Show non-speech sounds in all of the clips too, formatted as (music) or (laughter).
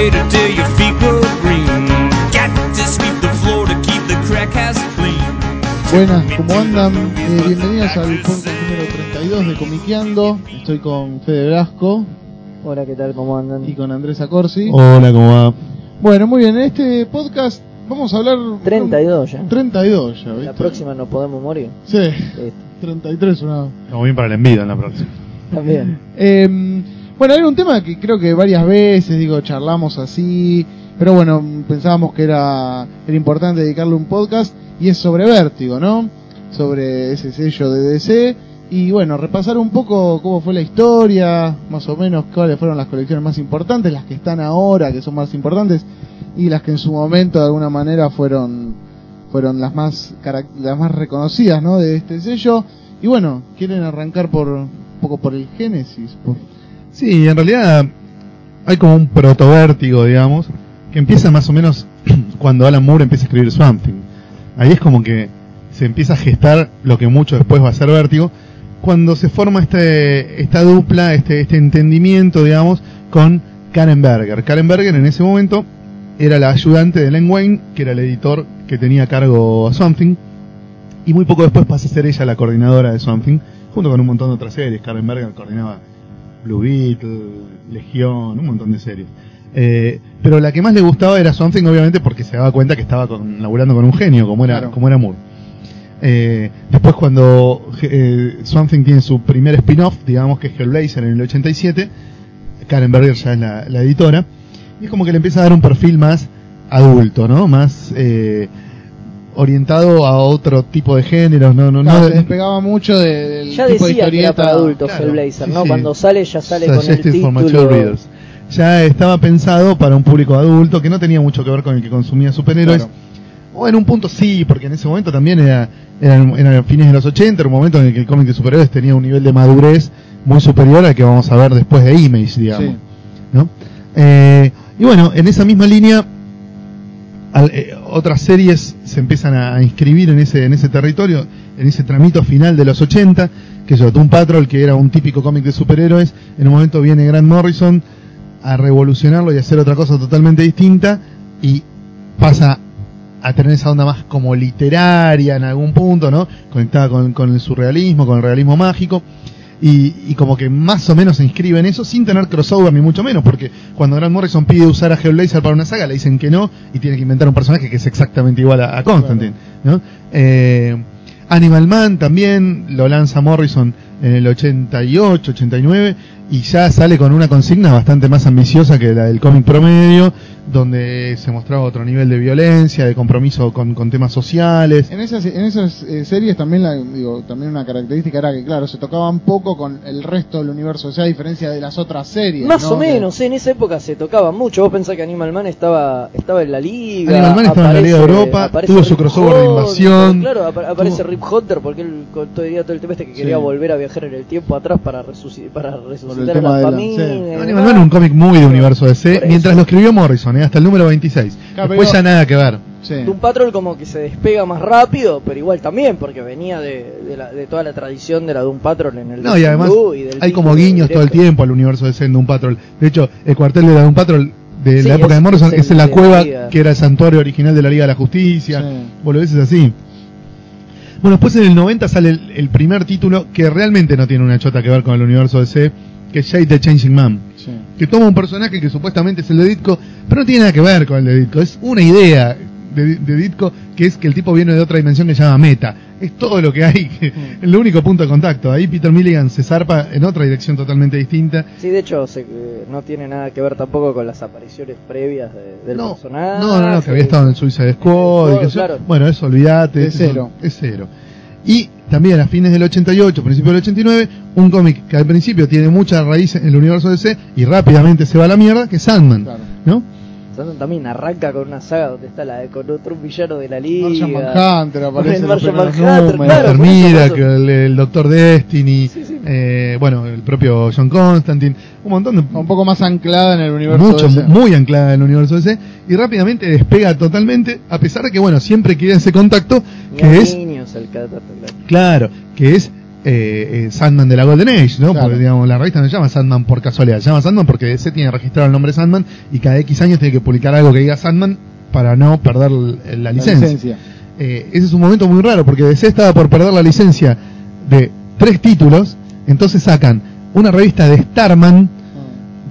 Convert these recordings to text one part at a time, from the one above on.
mashed potato till your feet go green. Got to sweep the floor to keep the crack ass clean. Buenas, ¿cómo andan? Eh, bienvenidos al podcast número 32 de Comiqueando. Estoy con Fede Blasco Hola, ¿qué tal? ¿Cómo andan? y con Andrés Acorsi. Hola, ¿cómo va? Bueno, muy bien, en este podcast vamos a hablar... 32 ya. 32 ya, ¿viste? La próxima nos podemos morir. Sí, Listo. 33 una... Estamos bien para el envido en la próxima. También. Eh, bueno, era un tema que creo que varias veces, digo, charlamos así, pero bueno, pensábamos que era, era importante dedicarle un podcast y es sobre Vértigo, ¿no? Sobre ese sello de DC y bueno, repasar un poco cómo fue la historia, más o menos cuáles fueron las colecciones más importantes, las que están ahora, que son más importantes y las que en su momento de alguna manera fueron fueron las más las más reconocidas, ¿no? De este sello y bueno, quieren arrancar por un poco por el génesis, por Sí, en realidad hay como un protovértigo, digamos, que empieza más o menos (clears throat) cuando Alan Moore empieza a escribir Swamp Thing. Ahí es como que se empieza a gestar lo que mucho después va a ser Vértigo, cuando se forma este, esta dupla, este, este entendimiento, digamos, con Karen Berger. Karen Berger en ese momento era la ayudante de Len Wayne, que era el editor que tenía a cargo a Swamp Thing, y muy poco después pasa a ser ella la coordinadora de Swamp Thing, junto con un montón de otras series. Karen Berger coordinaba Blue Beetle, Legión, un montón de series. Eh, pero la que más le gustaba era Swamp Thing, obviamente, porque se daba cuenta que estaba con, laburando con un genio, como era, Claro. como era Moore. Eh, después cuando eh, Swamp Thing tiene su primer spin-off, digamos que es Hellblazer en el 87, Karen Berger ya es la, la editora, y es como que le empieza a dar un perfil más adulto, ¿no? Más eh, orientado a otro tipo de géneros, no, no, Claro, no se despegaba mucho de- del Ya tipo de decía que era historieta. para adultos claro, Hellblazer, sí, ¿no? sí. Cuando sale, ya sale con el Suggested for mature título. readers. Ya estaba pensado para un público adulto que no tenía mucho que ver con el que consumía superhéroes. Claro. O en un punto sí, porque en ese momento también era, eran, eran fines de los 80, era un momento en el que el cómic de superhéroes tenía un nivel de madurez muy superior al que vamos a ver después de Image, digamos. Sí. ¿no? Eh, y bueno, en esa misma línea, al- eh, otras series se empiezan a, inscribir en ese, en ese territorio, en ese tramito final de los 80, que es Doom Patrol, que era un típico cómic de superhéroes. En un momento viene Grant Morrison a revolucionarlo y hacer otra cosa totalmente distinta, y pasa a tener esa onda más como literaria en algún punto, ¿no? Conectada con, con el surrealismo, con el realismo mágico. Y, y como que más o menos se inscribe en eso sin tener crossover ni mucho menos, porque cuando Grant Morrison pide usar a Hellblazer para una saga le dicen que no y tiene que inventar un personaje que es exactamente igual a, a Constantine, ¿no? Eh, Animal Man también lo lanza Morrison en el 88, 89 y ya sale con una consigna bastante más ambiciosa que la del cómic promedio, donde se mostraba otro nivel de violencia, de compromiso con, con temas sociales. En esas, en esas eh, series también, la, digo, también una característica era que, claro, se tocaban poco con el resto del universo, o sea, a diferencia de las otras series. Más ¿no? o menos, en esa época se tocaba mucho. Vos pensás que Animal Man estaba, estaba en la liga. Animal Man estaba en la Liga de aparece- Europa, aparece tuvo su crossover de invasión, Claro, apa- aparece tuvo- Rip Hunter porque él con todo el día todo el tema este que quería Sí. volver a viajar en el tiempo atrás para, resuci- para resucitar a tema la de la- familia. sí. Animal. Man es un cómic muy de universo DC, mientras lo escribió Morrison, ¿eh? Hasta el número 26. Claro, Después pero- ya nada que ver. Sí. Doom Patrol como que se despega más rápido, pero igual también, porque venía de, de, la- de toda la tradición de la Doom Patrol en el No, y además y del hay como guiños todo el tiempo al universo de Doom Patrol. De hecho, el cuartel de la Doom Patrol de Sí, la época es- de Morrison es en la de la cueva que era el santuario original de la Liga de la Justicia. Sí. Boludeces así. Bueno, después en el 90 sale el, el primer título que realmente no tiene una chota que ver con el universo DC, que es Shade the Changing Man. Que toma un personaje que supuestamente es el de Ditko, pero no tiene nada que ver con el de Ditko. Es una idea de, de Ditko que es que el tipo viene de otra dimensión que se llama Meta. Es todo lo que hay, que- Mm. el único punto de contacto. Ahí Peter Milligan se zarpa en otra dirección totalmente distinta. Sí, de hecho se- eh, no tiene nada que ver tampoco con las apariciones previas de- del no, personaje. no, no, no, que había estado en Suicide Squad. claro. Bueno, eso olvídate. Eso cero. Es cero. Y también a fines del 88, principios del 89, un cómic que al principio tiene muchas raíces en el universo DC y rápidamente se va a la mierda, que es Sandman, Claro. ¿no? Sandman también arranca con una saga donde está la con otro villano de la liga. Martian Manhunter aparece en El Martian Manhunter, claro, Termina, eso, eso. el, el Doctor Destiny, Sí, sí. eh, bueno, el propio John Constantine, un montón de... Un poco más anclada en el universo mucho, DC. muy anclada en el universo DC y rápidamente despega totalmente, a pesar de que, bueno, siempre queda ese contacto que es, al tanto, claro. que es eh, eh, Sandman de la Golden Age, ¿no? Claro. Porque, digamos, la revista no se llama Sandman por casualidad, se llama Sandman porque DC tiene registrado el nombre Sandman y cada X años tiene que publicar algo que diga Sandman para no perder l- la, licencia. Eh, ese es un momento muy raro porque DC estaba por perder la licencia de tres títulos, entonces sacan una revista de Starman,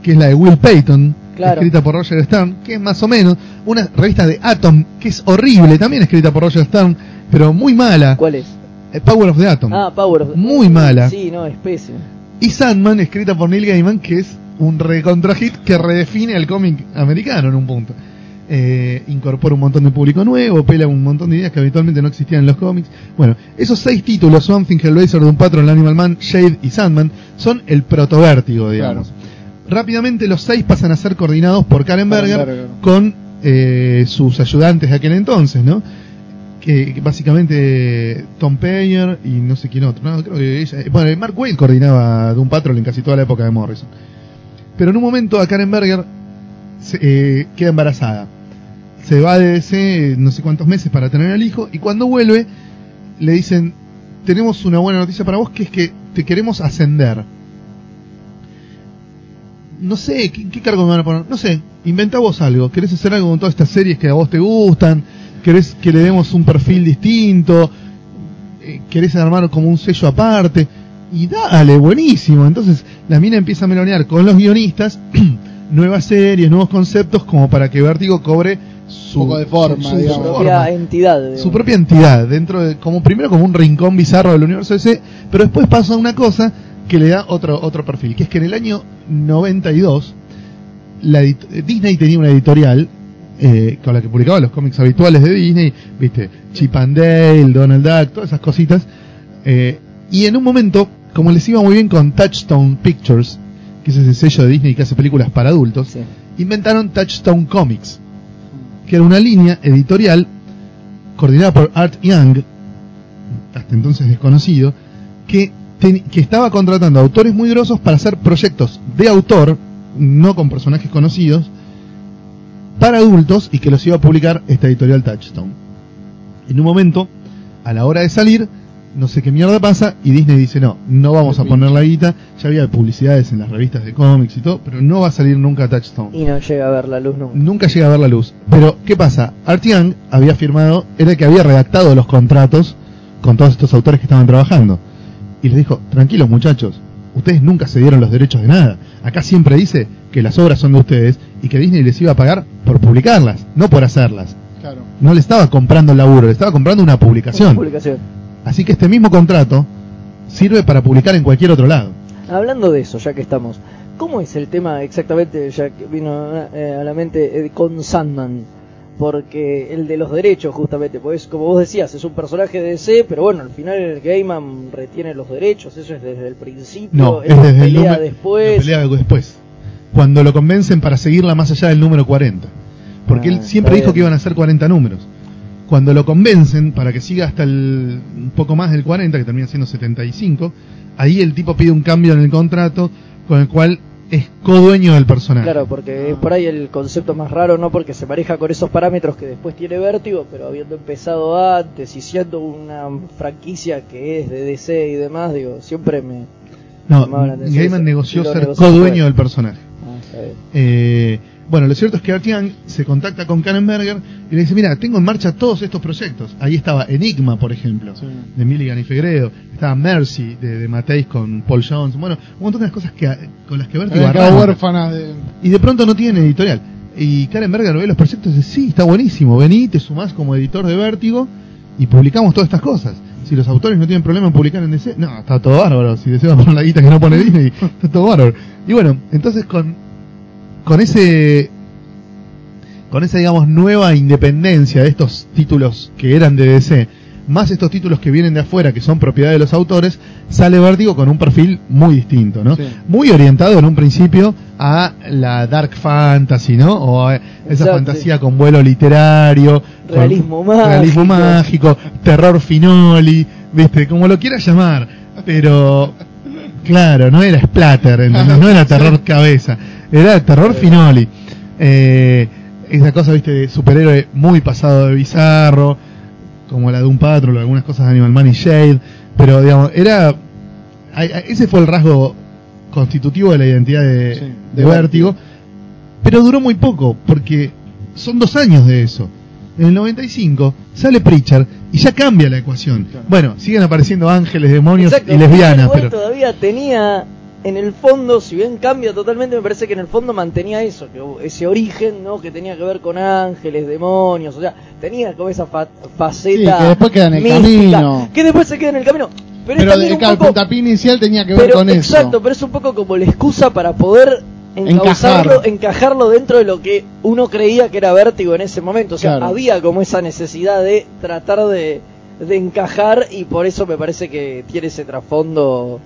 que es la de Will Payton, Claro. escrita por Roger Stern, que es más o menos, una revista de Atom, que es horrible, también escrita por Roger Stern, pero muy mala, ¿Cuál es? eh, Power of the Atom. Ah, Power of Muy mala. Sí, no, es pésimo. Y Sandman, escrita por Neil Gaiman, que es un recontra hit que redefine al cómic americano en un punto. Eh, incorpora un montón de público nuevo, pela un montón de ideas que habitualmente no existían en los cómics. Bueno, esos seis títulos, Something, Hellblazer, Doom Patrol, Animal Man, Shade y Sandman, son el protovértigo, digamos. Rápidamente los seis pasan a ser coordinados por Karen Karen Berger, Berger. con eh, sus ayudantes de aquel entonces, ¿no? Que, básicamente Tom Payer y no sé quién otro, no, creo que ella, bueno, Mark Wade coordinaba Doom Patrol en casi toda la época de Morrison. Pero en un momento a Karen Berger se, eh, queda embarazada. Se va de DC no sé cuántos meses para tener al hijo y cuando vuelve le dicen, tenemos una buena noticia para vos que es que te queremos ascender. No sé, ¿qué, qué cargo me van a poner? No sé, inventa vos algo. ¿Querés hacer algo con todas estas series que a vos te gustan? ¿Querés que le demos un perfil distinto? Eh, ¿Querés armar como un sello aparte? Y dale, buenísimo. Entonces la mina empieza a melonear con los guionistas (clears throat) nuevas series, nuevos conceptos como para que Vértigo cobre su, Un poco de forma, su- su digamos. Su forma propia entidad. digamos. su propia entidad dentro de como primero como un rincón bizarro del universo DC pero después pasa una cosa que le da otro otro perfil que es que en el año 92 la Disney tenía una editorial eh, con la que publicaba los cómics habituales de Disney viste Chip and Dale Donald Duck todas esas cositas eh, y en un momento como les iba muy bien con Touchstone Pictures que es ese sello de Disney que hace películas para adultos Sí. inventaron Touchstone Comics que era una línea editorial coordinada por Art Young, hasta entonces desconocido, que, ten- que estaba contratando autores muy grosos para hacer proyectos de autor, no con personajes conocidos, para adultos y que los iba a publicar esta editorial Touchstone. En un momento, a la hora de salir, no sé qué mierda pasa y Disney dice no, no vamos a poner la guita, ya había publicidades en las revistas de cómics y todo, pero no va a salir nunca Touchstone Y no llega a ver la luz nunca. nunca llega a ver la luz. Pero, ¿qué pasa? Art Young había firmado, era el que había redactado los contratos con todos estos autores que estaban trabajando. Y les dijo, tranquilos muchachos, ustedes nunca se dieron los derechos de nada. Acá siempre dice que las obras son de ustedes y que Disney les iba a pagar por publicarlas, no por hacerlas. Claro. No le estaba comprando el laburo, le estaba comprando una publicación. Publicación. Así que este mismo contrato sirve para publicar en cualquier otro lado. Hablando de eso, ya que estamos, ¿cómo es el tema exactamente, ya que vino eh, a la mente eh, con Sandman? Porque el de los derechos, justamente, pues como vos decías, es un personaje de DC, pero bueno, al final el Gaiman retiene los derechos, eso es desde el principio, No, es desde el pelea número, después. la pelea después. Cuando lo convencen para seguirla más allá del número 40. Porque Ah, él siempre dijo bien. que iban a ser 40 números. Cuando lo convencen para que siga hasta el un poco más del 40, que termina siendo 75, ahí el tipo pide un cambio en el contrato con el cual es codueño del personaje. Claro, porque es por ahí el concepto más raro, no porque se maneja con esos parámetros que después tiene vértigo, pero habiendo empezado antes y siendo una franquicia que es de DC y demás, digo, siempre me... no, Gaiman negoció ser codueño del personaje. Eh, bueno, lo cierto es que Art Young se contacta con Karen Berger y le dice, mira, tengo en marcha todos estos proyectos. Ahí estaba Enigma, por ejemplo, Sí. de Milligan y Fegredo. Estaba Mercy, de, de Mateis con Paul Jones. Bueno, un montón de las cosas que, con las que Vertigo huérfanas de. Y de pronto no tiene editorial. Y Karen Berger ve los proyectos y dice, sí, está buenísimo, vení, te sumás como editor de Vértigo y publicamos todas estas cosas. Si los autores no tienen problema en publicar en DC, no, está todo bárbaro. Si DC va a poner la guita que no pone Disney, (laughs) está todo bárbaro. Y bueno, entonces con, con ese, con esa, digamos, nueva independencia de estos títulos que eran de DC, más estos títulos que vienen de afuera, que son propiedad de los autores, sale Vértigo con un perfil muy distinto, ¿no? Sí. Muy orientado en un principio a la dark fantasy, ¿no? O a esa Exacto. fantasía con vuelo literario, con Realismo mágico. realismo mágico, terror finoli, ¿viste? Como lo quieras llamar, pero claro, no era splatter, ¿entendés? no era terror cabeza, era terror finoli. Eh, esa cosa, ¿viste? De superhéroe muy pasado de bizarro, como la de un Patrol, o algunas cosas de Animal Man y Shade, pero digamos, era ese fue el rasgo constitutivo de la identidad de, Sí, de de Vértigo, pero duró muy poco, porque son dos años de eso. En el 95 sale Preacher y ya cambia la ecuación. Claro. Bueno, siguen apareciendo ángeles, demonios Exacto, y lesbianas, pero todavía tenía en el fondo, si bien cambia totalmente, me parece que en el fondo mantenía eso, que ese origen, ¿no? Que tenía que ver con ángeles, demonios, o sea, tenía como esa fa- faceta. Sí, que después queda en el mística, camino. Que después se queda en el camino. Pero, Pero de, claro, el puntapié inicial tenía que ver pero, con exacto, eso. pero es un poco como la excusa para poder encauzarlo, Encajar. encajarlo dentro de lo que uno creía que era vértigo en ese momento. O sea, Claro. había como esa necesidad de tratar de, de encajar y por eso me parece que tiene ese trasfondo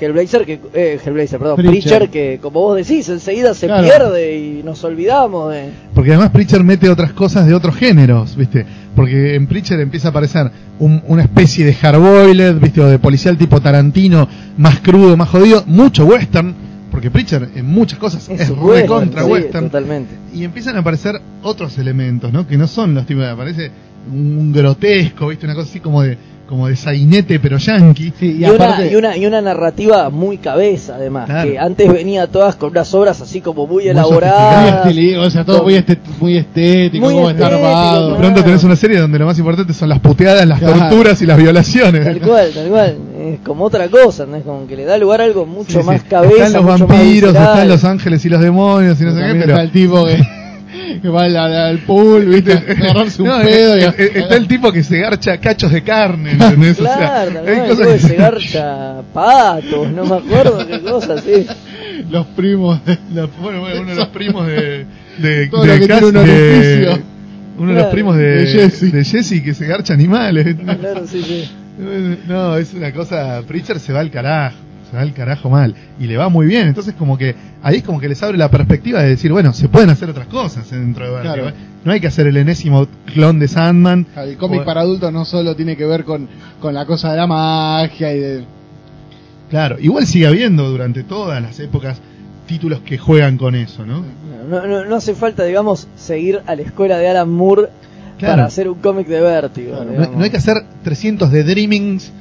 Hellblazer, que, eh, Hellblazer, perdón, Preacher. Preacher, que como vos decís, enseguida se Claro. pierde y nos olvidamos de... Porque además Preacher mete otras cosas de otros géneros, ¿viste? Porque en Preacher empieza a aparecer un- una especie de hardboiled, ¿viste? O de policial tipo Tarantino, más crudo, más jodido, mucho western, porque Preacher en muchas cosas es, western, recontra sí, western. Totalmente. Y empiezan a aparecer otros elementos, ¿no? Que no son los tipos, aparece un grotesco, ¿viste? Una cosa así como de como de sainete pero yankee. Sí, y, Y, una, y, una, y una narrativa muy cabeza, además. Claro. Que antes venía todas con unas obras así como muy Muy muy elaboradas. o sea, todo Con- muy, este- muy estético, Muy como estético. De pronto tenés una serie donde lo más importante son las puteadas, las Claro. torturas y las violaciones. Tal cual, tal cual. Es como otra cosa, ¿no? Es como que le da lugar a algo mucho Sí, sí. más cabeza. Están los mucho más vampiros, están los ángeles y los demonios y no sé qué, pero está el tipo que, que va al, al pool, ¿viste? A (laughs) agarrarse un No, pedo. y eh, está el tipo que se garcha cachos de carne, ¿entendés? O sea, Claro, tal hay cual, cosas tipo que se garcha patos, no me acuerdo qué cosa, sí. Los primos. de- (laughs) La- bueno, bueno, uno de los (laughs) primos de. de, Todo de lo que un de-. Uno de los Claro, primos de, de Jesse. de Jesse que se garcha animales. Claro, sí, sí. No, es una cosa. Preacher se va al carajo. Se va al carajo mal. Y le va muy bien. Entonces, como que. Ahí es como que les abre la perspectiva de decir, bueno, se pueden hacer otras cosas dentro de Vértigo, Claro. ¿eh? No hay que hacer el enésimo clon de Sandman. El cómic O- para adultos no solo tiene que ver con, con la cosa de la magia y de. Claro, igual sigue habiendo durante todas las épocas títulos que juegan con eso, ¿no? No, no, no hace falta, digamos, seguir a la escuela de Alan Moore Claro. para hacer un cómic de vértigo. Claro, No, no hay que hacer 300 de Dreamings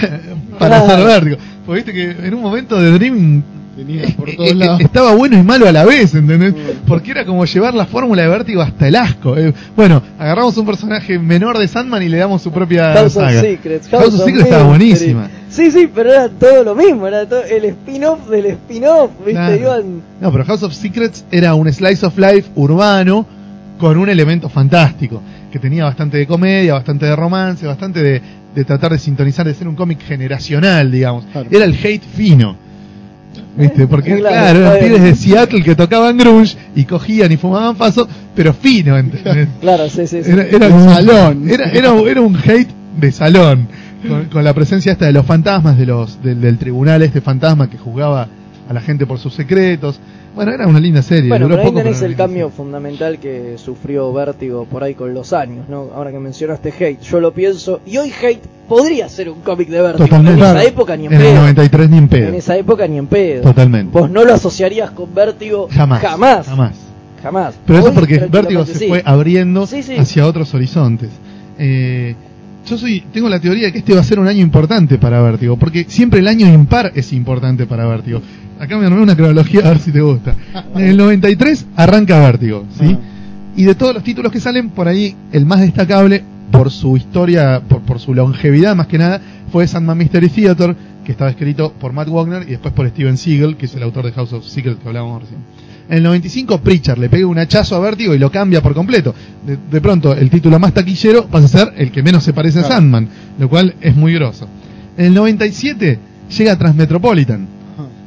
(laughs) para Claro. hacer vértigo. Porque viste que en un momento de Dreaming Tenía por eh, todos eh, lados. estaba bueno y malo a la vez, ¿entendés? Porque era como llevar la fórmula de vértigo hasta el asco. Eh, bueno, agarramos un personaje menor de Sandman y le damos su propia House of saga. Secrets. House of Secrets estaba buenísima. Sí, sí, pero era todo lo mismo, era todo el spin-off del spin-off, ¿viste? Iban... No, pero House of Secrets era un slice of life urbano con un elemento fantástico, que tenía bastante de comedia, bastante de romance, bastante de, de tratar de sintonizar, de ser un cómic generacional, digamos. Claro. Era el hate fino. ¿Viste? Porque, Claro, eran pibes de Seattle que tocaban grunge y cogían y fumaban paso, pero fino, ¿entendés? Claro, sí, sí, sí. Era, era un salón. Era, era, era un hate de salón. Con, con la presencia esta de los fantasmas, de los, del, del tribunal este fantasma que juzgaba a la gente por sus secretos. Bueno, era una linda serie. Bueno, duró pero ahí poco, tenés pero el cambio linda fundamental que sufrió Vértigo por ahí con los años, ¿no? Ahora que mencionaste Hate, yo lo pienso, y hoy Hate podría ser un cómic de Vértigo. Totalmente. En esa época ni en, En el pedo. 93 ni en pedo. En esa época ni en pedo. Totalmente. Vos no lo asociarías con Vértigo Jamás. Jamás. Jamás. Jamás. Pero eso Hoy, porque tranquilamente Vértigo se sí. fue abriendo Sí, sí. hacia otros horizontes. Eh, yo soy, tengo la teoría de que este va a ser un año importante para Vértigo, porque siempre el año impar es importante para Vértigo. Acá me armé una cronología a ver si te gusta. En el 93 arranca Vértigo, ¿sí? Y de todos los títulos que salen, por ahí el más destacable, por su historia, por, por su longevidad más que nada, fue Sandman Mystery Theater, que estaba escrito por Matt Wagner y después por Steven Seagal, que es el autor de House of Secrets que hablábamos recién. En el 95 Preacher le pega un hachazo a Vértigo y lo cambia por completo. De, de pronto el título más taquillero pasa a ser el que menos se parece a. Sandman, lo cual es muy groso. En el 97 llega Transmetropolitan,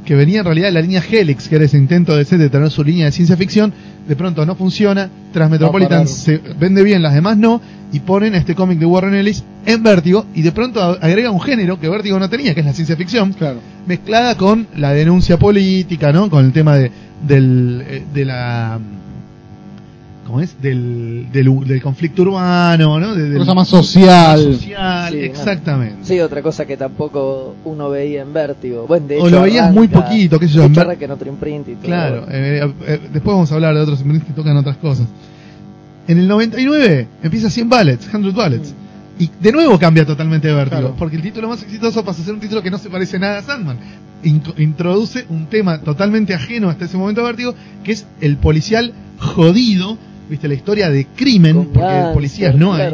que venía en realidad de la línea Helix, que era ese intento de ser de tener su línea de ciencia ficción, de pronto no funciona, Transmetropolitan No, se vende bien, las demás no, y ponen este cómic de Warren Ellis en Vértigo, y de pronto agrega un género que Vértigo no tenía, que es la ciencia ficción, Claro. mezclada con la denuncia política, ¿no? Con el tema de, del, eh, de la... ¿Cómo es? Del, del, del conflicto urbano, ¿no? De- del- Cosa más social. social, Sí, exactamente. Sí, otra cosa que tampoco uno veía en Vértigo. Bueno, de O hecho, lo veías muy poquito, qué sé yo, De en Ver- otro imprint y todo. Claro, eh, eh, después vamos a hablar de otros imprints que tocan otras cosas. En el 99 empieza 100 Ballets, 100 Ballets. Y de nuevo cambia totalmente de vértigo, Claro. porque el título más exitoso pasa a ser un título que no se parece nada a Sandman. Inco- introduce un tema totalmente ajeno hasta ese momento a vértigo, que es el policial jodido, viste, la historia de crimen, porque policías no hay.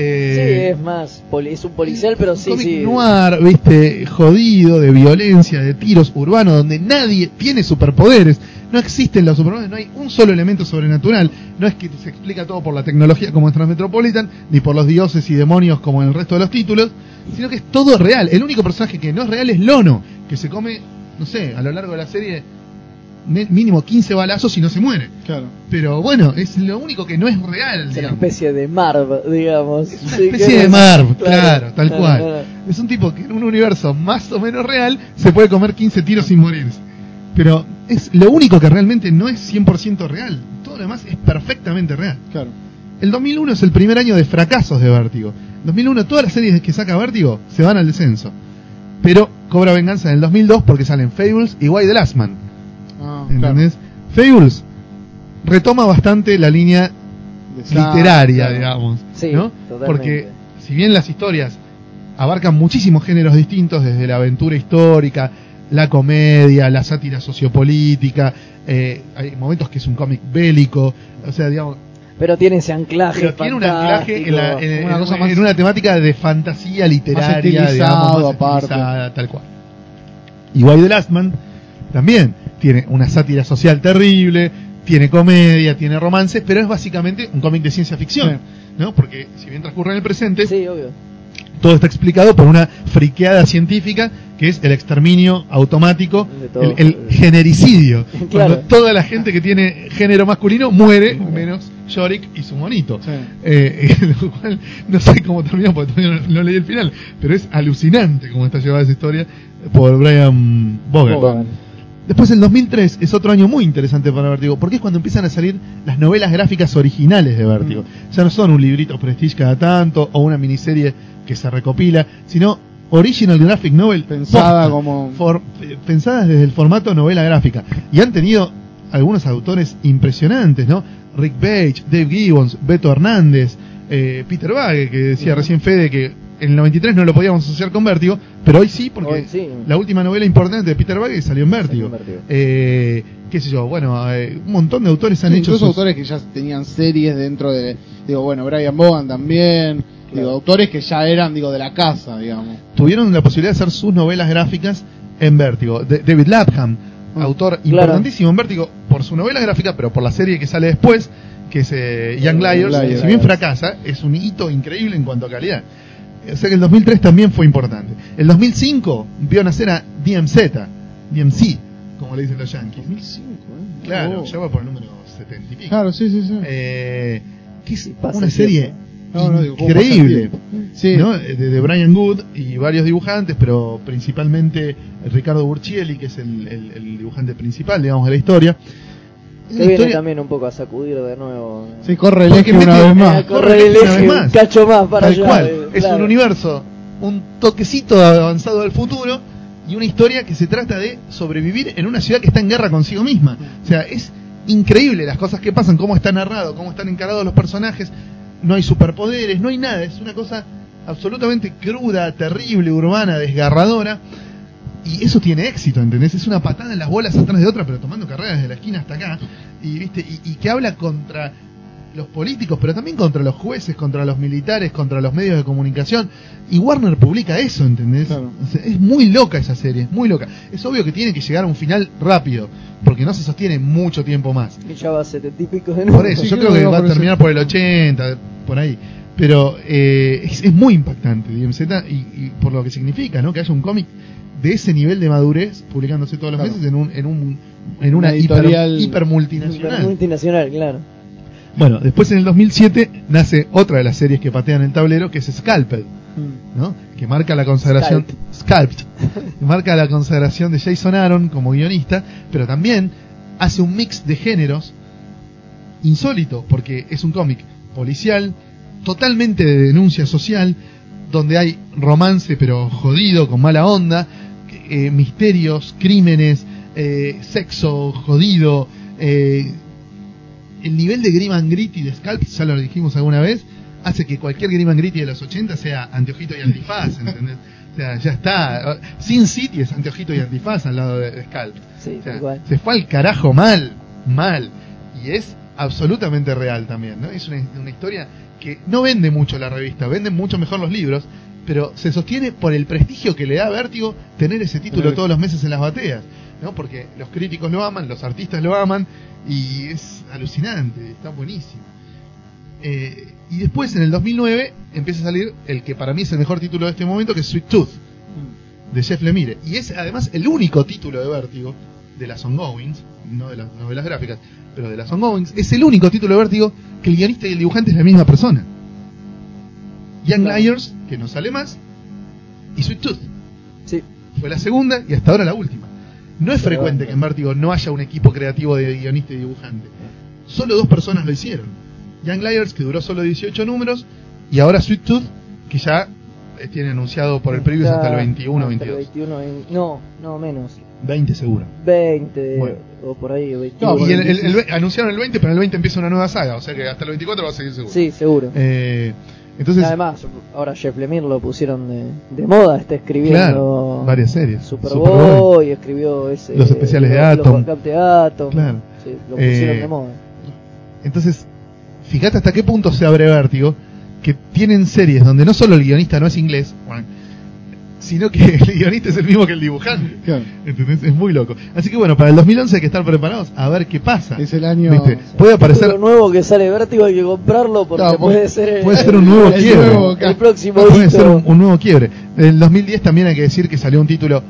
Eh, sí, es más, es un policial, pero un sí, sí. noir, viste, jodido, de violencia, de tiros urbano, donde nadie tiene superpoderes. No existen los superpoderes, no hay un solo elemento sobrenatural. No es que se explica todo por la tecnología como en Transmetropolitan, ni por los dioses y demonios como en el resto de los títulos, sino que es todo real. El único personaje que no es real es Lono, que se come, no sé, a lo largo de la serie, mínimo 15 balazos y no se muere. Claro. Pero bueno, es lo único que no es real. Es una digamos. especie de Marv, digamos. Es una especie de Marv, (laughs) claro, tal claro, cual. claro. Es un tipo que en un universo más o menos real se puede comer 15 tiros sin morirse. Pero es lo único que realmente no es 100% real. Todo lo demás es perfectamente real. Claro. El 2001 es el primer año de fracasos de Vértigo. En 2001 todas las series que saca Vértigo se van al descenso. Pero cobra venganza en el 2002 porque salen Fables y Why the Last Man. ¿Entendés? Fables retoma bastante la línea claro. literaria, Claro. digamos. Sí, ¿no? Porque si bien las historias abarcan muchísimos géneros distintos, desde la aventura histórica, la comedia, la sátira sociopolítica, eh, hay momentos que es un cómic bélico, o sea, digamos, Pero tiene ese anclaje. pero tiene un anclaje en, la- en- Una en- cosa en más- una temática de fantasía literaria, estilizado, digamos, más aparte. tal cual. Y Why the Last Man también tiene una sátira social terrible, tiene comedia, tiene romances, pero es básicamente un cómic de ciencia ficción. ¿no? Porque si bien transcurre en el presente, Sí, obvio. todo está explicado por una friqueada científica que es el exterminio automático, el, el genericidio. (laughs) Claro. Cuando toda la gente que tiene género masculino muere, menos Yorick y su monito. Sí. Eh, (laughs) lo cual no sé cómo terminó porque todavía no, no leí el final, pero es alucinante cómo está llevada esa historia por Brian Bogan. Bogan. Después el 2003 es otro año muy interesante para Vértigo, porque es cuando empiezan a salir las novelas gráficas originales de Vértigo. Ya no son un librito prestige cada tanto o una miniserie que se recopila, sino original graphic novel Pensada posta, como- for- eh, pensadas desde el formato novela gráfica y han tenido algunos autores impresionantes, ¿no? Rick Page, Dave Gibbons, Beto Hernández, eh, Peter Bagge, que decía recién Fede que en el 93 no lo podíamos asociar con Vértigo, pero hoy sí, porque Hoy sí. la última novela importante de Peter Bagge salió en Vértigo. en Vértigo. Eh, qué sé yo, bueno, eh, un montón de autores han Sí, hecho incluso sus- autores que ya tenían series dentro de digo bueno Brian Bogan también digo autores que ya eran digo de la casa digamos tuvieron la posibilidad de hacer sus novelas gráficas en Vértigo. De- David Lapham, Ah, autor claro. importantísimo en Vértigo por su novela gráfica, pero por la serie que sale después, que es eh, Young Liars, Liars. si bien fracasa, es un hito increíble en cuanto a calidad. O sea que el 2003 también fue importante. El 2005 vio nacer a DMZ, DMC, como le dicen los yankees. 2005 ¿eh? Claro, Oh. ya va por el número 70 y pico. claro sí sí sí Eh, que es pasa una serie. No, no, digo, ¿cómo pasa el increíble. sí ¿no? De, de Brian Good y varios dibujantes, pero principalmente Ricardo Burchielli, que es el, el- el dibujante principal, digamos, de la historia. Una viene historia- también un poco a sacudir de nuevo. sí corre el eje una vez más correr el una vez eje más. un cacho más para Tal allá. cual, eh, es claro. un universo, un toquecito avanzado del futuro y una historia que se trata de sobrevivir en una ciudad que está en guerra consigo misma. O sea, es increíble las cosas que pasan, cómo está narrado, cómo están encarados los personajes. No hay superpoderes, no hay nada, es una cosa absolutamente cruda, terrible, urbana, desgarradora. Y eso tiene éxito, ¿entendés? Es una patada en las bolas atrás de otra, pero tomando carreras desde la esquina hasta acá. Y, ¿viste? y, y que habla contra los políticos, pero también contra los jueces, contra los militares, contra los medios de comunicación. Y Warner publica eso, ¿entendés? Claro. O sea, es muy loca esa serie, es muy loca. Es obvio que tiene que llegar a un final rápido, porque no se sostiene mucho tiempo más. Y ya va a setenta y pico de Por nuevo. eso, Sí, yo creo creo que que va a por terminar por el 80, por ahí. Pero eh, es, es muy impactante DMZ y, y por lo que significa, ¿no? Que haya un cómic de ese nivel de madurez publicándose todos los Claro. meses en un en un en una Una hiper, editorial- hiper multinacional. Multinacional, claro. Bueno, después en el 2007 nace otra de las series que patean el tablero, que es Scalped, ¿no? Que marca la consagración Scalped, que marca la consagración de Jason Aaron como guionista, pero también hace un mix de géneros insólito, porque es un cómic policial, totalmente de denuncia social, donde hay romance pero jodido, con mala onda, eh, misterios, crímenes, eh, sexo jodido, eh, el nivel de Grim and Gritty de Scalp, ya lo dijimos alguna vez, hace que cualquier Grim and Gritty de los 80 sea anteojito y antifaz, ¿entendés? O sea, ya está. Sin City es anteojito y antifaz al lado de, de Scalp. Sí, O sea, se fue al carajo mal, mal. Y es absolutamente real también, ¿no? Es una, una historia que no vende mucho la revista, venden mucho mejor los libros, pero se sostiene por el prestigio que le da a Vértigo tener ese título Tener- todos los meses en las bateas, ¿no? Porque los críticos lo aman, los artistas lo aman, y es alucinante, está buenísimo. Eh, y después, en el 2009, empieza a salir el que para mí es el mejor título de este momento, que es Sweet Tooth, de Jeff Lemire. Y es además el único título de Vértigo, de las ongoings, no de las novelas gráficas, pero de las ongoings, es el único título de Vértigo que el guionista y el dibujante es la misma persona. Young Claro. Liars, que no sale más, y Sweet Tooth. Sí. Fue la segunda y hasta ahora la última. No es Pero frecuente bueno. que en Vértigo no haya un equipo creativo de guionista y dibujante. Solo dos personas lo hicieron. Young Liars, que duró solo 18 números, y ahora Sweet Tooth, que ya eh, tiene anunciado por el preview hasta el 21 hasta el 22. 21, vein- no, no, menos. 20 seguro. 20 Bueno. o por ahí. 21. No, y el- el- 26. el anunciaron el 20, pero en el 20 empieza una nueva saga, o sea que hasta el 24 va a seguir seguro. Sí, seguro. Eh, entonces, Además, ahora Jeff Lemire lo pusieron de, de moda, está escribiendo claro, varias series. Superboy, Superboy. escribió ese, Los especiales de Atom. Los de Atom. Claro. Sí, lo pusieron Eh, de moda. Entonces, fíjate hasta qué punto se abre Vértigo, que tienen series donde no solo el guionista no es inglés, sino que (laughs) el guionista es el mismo que el dibujante. Claro. ¿Entendés? Es muy loco. Así que bueno, para el 2011 hay que estar preparados a ver qué pasa. Es el año. ¿Viste? Puede aparecer, Lo nuevo que sale Vértigo hay que comprarlo porque Claro, puede puede- ser el, puede ser un nuevo el quiebre. nuevo- el próximo puede hito. ser un, un nuevo quiebre. En 2010 también hay que decir que salió un título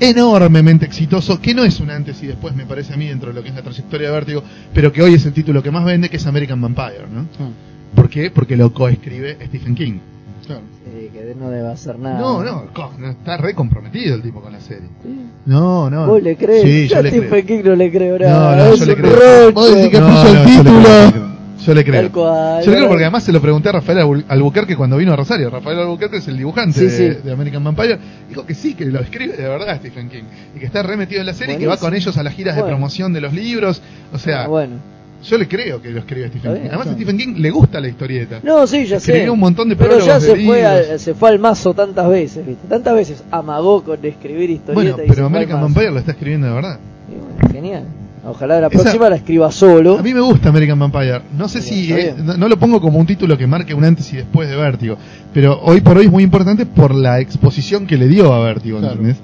enormemente exitoso, que no es un antes y después, me parece a mí, dentro de lo que es la trayectoria de Vértigo, pero que hoy es el título que más vende, que es American Vampire, ¿no? Ah, ¿Por qué? Porque lo coescribe Stephen King. Claro. Sí, que no debe hacer nada. No, no, no, está re comprometido el tipo con la serie. Sí. No, no. ¿Vos le crees? Sí, yo a le Stephen creo. King no le creo No, nada. no, es yo le creo. Vos decís que No, puso el no, yo le título. creo, Yo le creo. Cual. Yo le creo porque además se lo pregunté a Rafael Albu- Albuquerque cuando vino a Rosario. Rafael Albuquerque es el dibujante Sí, de, sí. de American Vampire. Dijo que sí, que lo escribe de verdad Stephen King. Y que está remetido en la serie y que va con ellos a las giras de Bueno. promoción de los libros. O sea, bueno. Yo le creo que lo escribe Stephen King. Además a. Stephen King le gusta la historieta. No, sí, ya sé. Escribió un montón de Pero ya se fue, al, se fue al mazo tantas veces, ¿viste? Tantas veces amagó con escribir historietas. Bueno, pero American. Vampire lo está escribiendo de verdad. Y bueno, genial. Ojalá la Esa- próxima la escriba solo. A mí me gusta American Vampire. No sé si eh, no, no lo pongo como un título que marque un antes y después de Vértigo, pero hoy por hoy es muy importante por la exposición que le dio a Vértigo, Claro. ¿entendés?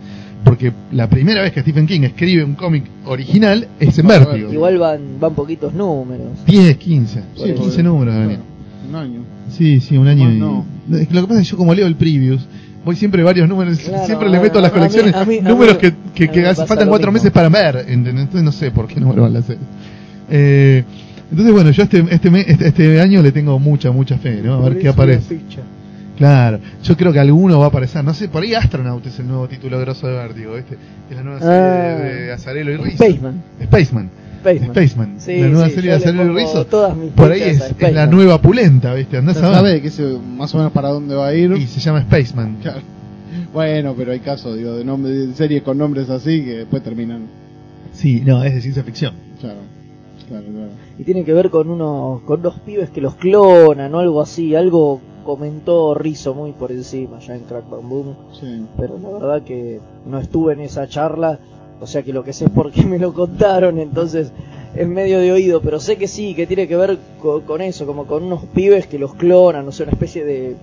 Porque la primera vez que Stephen King escribe un cómic original es en Vértigo. Igual van, van poquitos números. 10, 15, Sí, 15 porque- números Un año. Sí, sí, un año y... no. Es que Lo que pasa es que yo como leo el previews, voy siempre varios números, Claro, siempre le meto a las a mí- colecciones a mí- a números mí- que, que, a mí que faltan cuatro mismo. meses para ver, ¿entendés? Entonces no sé por qué número van a hacer. Eh, entonces bueno, yo este, este, me- este, este año le tengo mucha, mucha fe, ¿no? A ver qué aparece. Claro, yo creo que alguno va a aparecer, no sé, por ahí Astronaut es el nuevo título grosso de Vértigo, ¿viste? Es la nueva serie Ah. de, de Azarelo y Rizzo. Spaceman. Spaceman. Spaceman. Spaceman. Sí, la nueva sí, serie de Azarelo y Rizzo. Por ahí es, es la nueva pulenta, ¿viste? Andás Ya a ver. sabe que se, más o menos para dónde va a ir. Y se llama Spaceman. Claro. Bueno, pero hay casos, digo, de, nombre, de series con nombres así que después terminan. Sí, no, es de ciencia ficción. Claro, claro, claro. Y tiene que ver con unos, con unos pibes que los clonan o algo así. Algo comentó Rizzo muy por encima ya en Crack Bam Boom. Sí. Pero la verdad que no estuve en esa charla. O sea que lo que sé es porque me lo contaron. Entonces es medio de oído. Pero sé que sí, que tiene que ver co- con, eso. Como con unos pibes que los clonan. O sea, una especie de,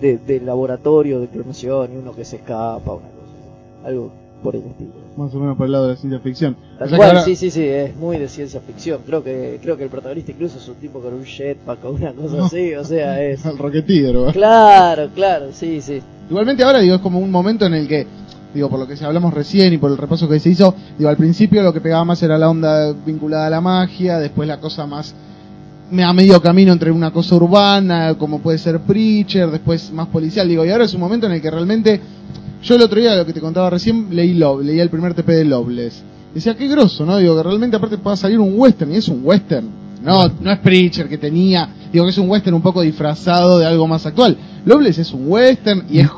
de, de laboratorio de clonación. Y uno que se escapa. Una cosa. Algo por el estilo. Más o menos por el lado de la ciencia ficción. Tal O sea cual, ahora- sí, sí, sí, es muy de ciencia ficción. Creo que creo que el protagonista incluso es un tipo con un jetpack o una cosa No. así, o sea, (laughs) es... Rocketeer, ¿verdad? Claro, claro, sí, sí. Igualmente ahora digo, es como un momento en el que digo, por lo que se hablamos recién y por el repaso que se hizo, digo, al principio lo que pegaba más era la onda vinculada a la magia, después la cosa más me a medio camino entre una cosa urbana, como puede ser Preacher, después más policial, digo, y ahora es un momento en el que realmente, yo el otro día, lo que te contaba recién, leí Love, leí el primer TP de Loveless. Decía, qué grosso, ¿no? Digo, que realmente aparte pueda salir un western, y es un western. No, no es Preacher que tenía, digo que es un western un poco disfrazado de algo más actual. Loveless es un western y es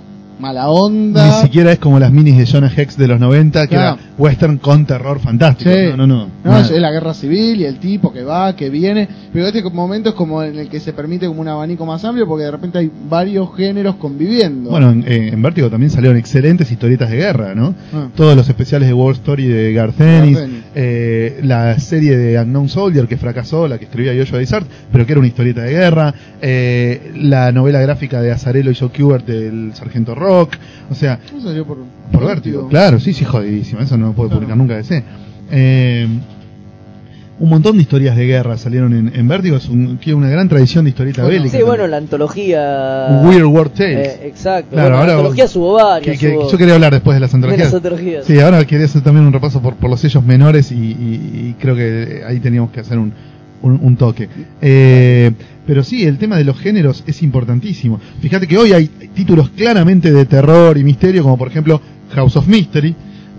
mala Ni onda. siquiera es como las minis de Jonah Hex de los 90, que Claro. era western con terror fantástico. Sí. No, no, no. No, nada. es la guerra civil y el tipo que va, que viene. Pero este momento es como en el que se permite como un abanico más amplio porque de repente hay varios géneros conviviendo. Bueno, en, eh, en Vértigo también salieron excelentes historietas de guerra, ¿no? Ah. Todos los especiales de War Story de Ennis. eh, la serie de Unknown Soldier que fracasó, la que escribía Joshua Dysart, pero que era una historieta de guerra, eh, la novela gráfica de Azarello y Joe Kubert del Sargento Rock, o sea, Eso salió por, por Vértigo, claro, sí, sí, jodidísimo, eso no puede Claro. publicar nunca DC. Eh, un montón de historias de guerra salieron en, en Vértigo, es un, tiene una gran tradición de historieta Bueno, bélica. Sí, bueno, la antología. Weird War Tales. Eh, exacto. Claro, bueno, ahora- antologías hubo Que- varias. que hubo- yo quería hablar después de las de antologías. las antologías. Sí, ahora quería hacer también un repaso por, por los sellos menores y, y- y creo que ahí teníamos que hacer un, un, un toque. Eh, pero sí, el tema de los géneros es importantísimo. Fíjate que hoy hay títulos claramente de terror y misterio, como por ejemplo House of Mystery,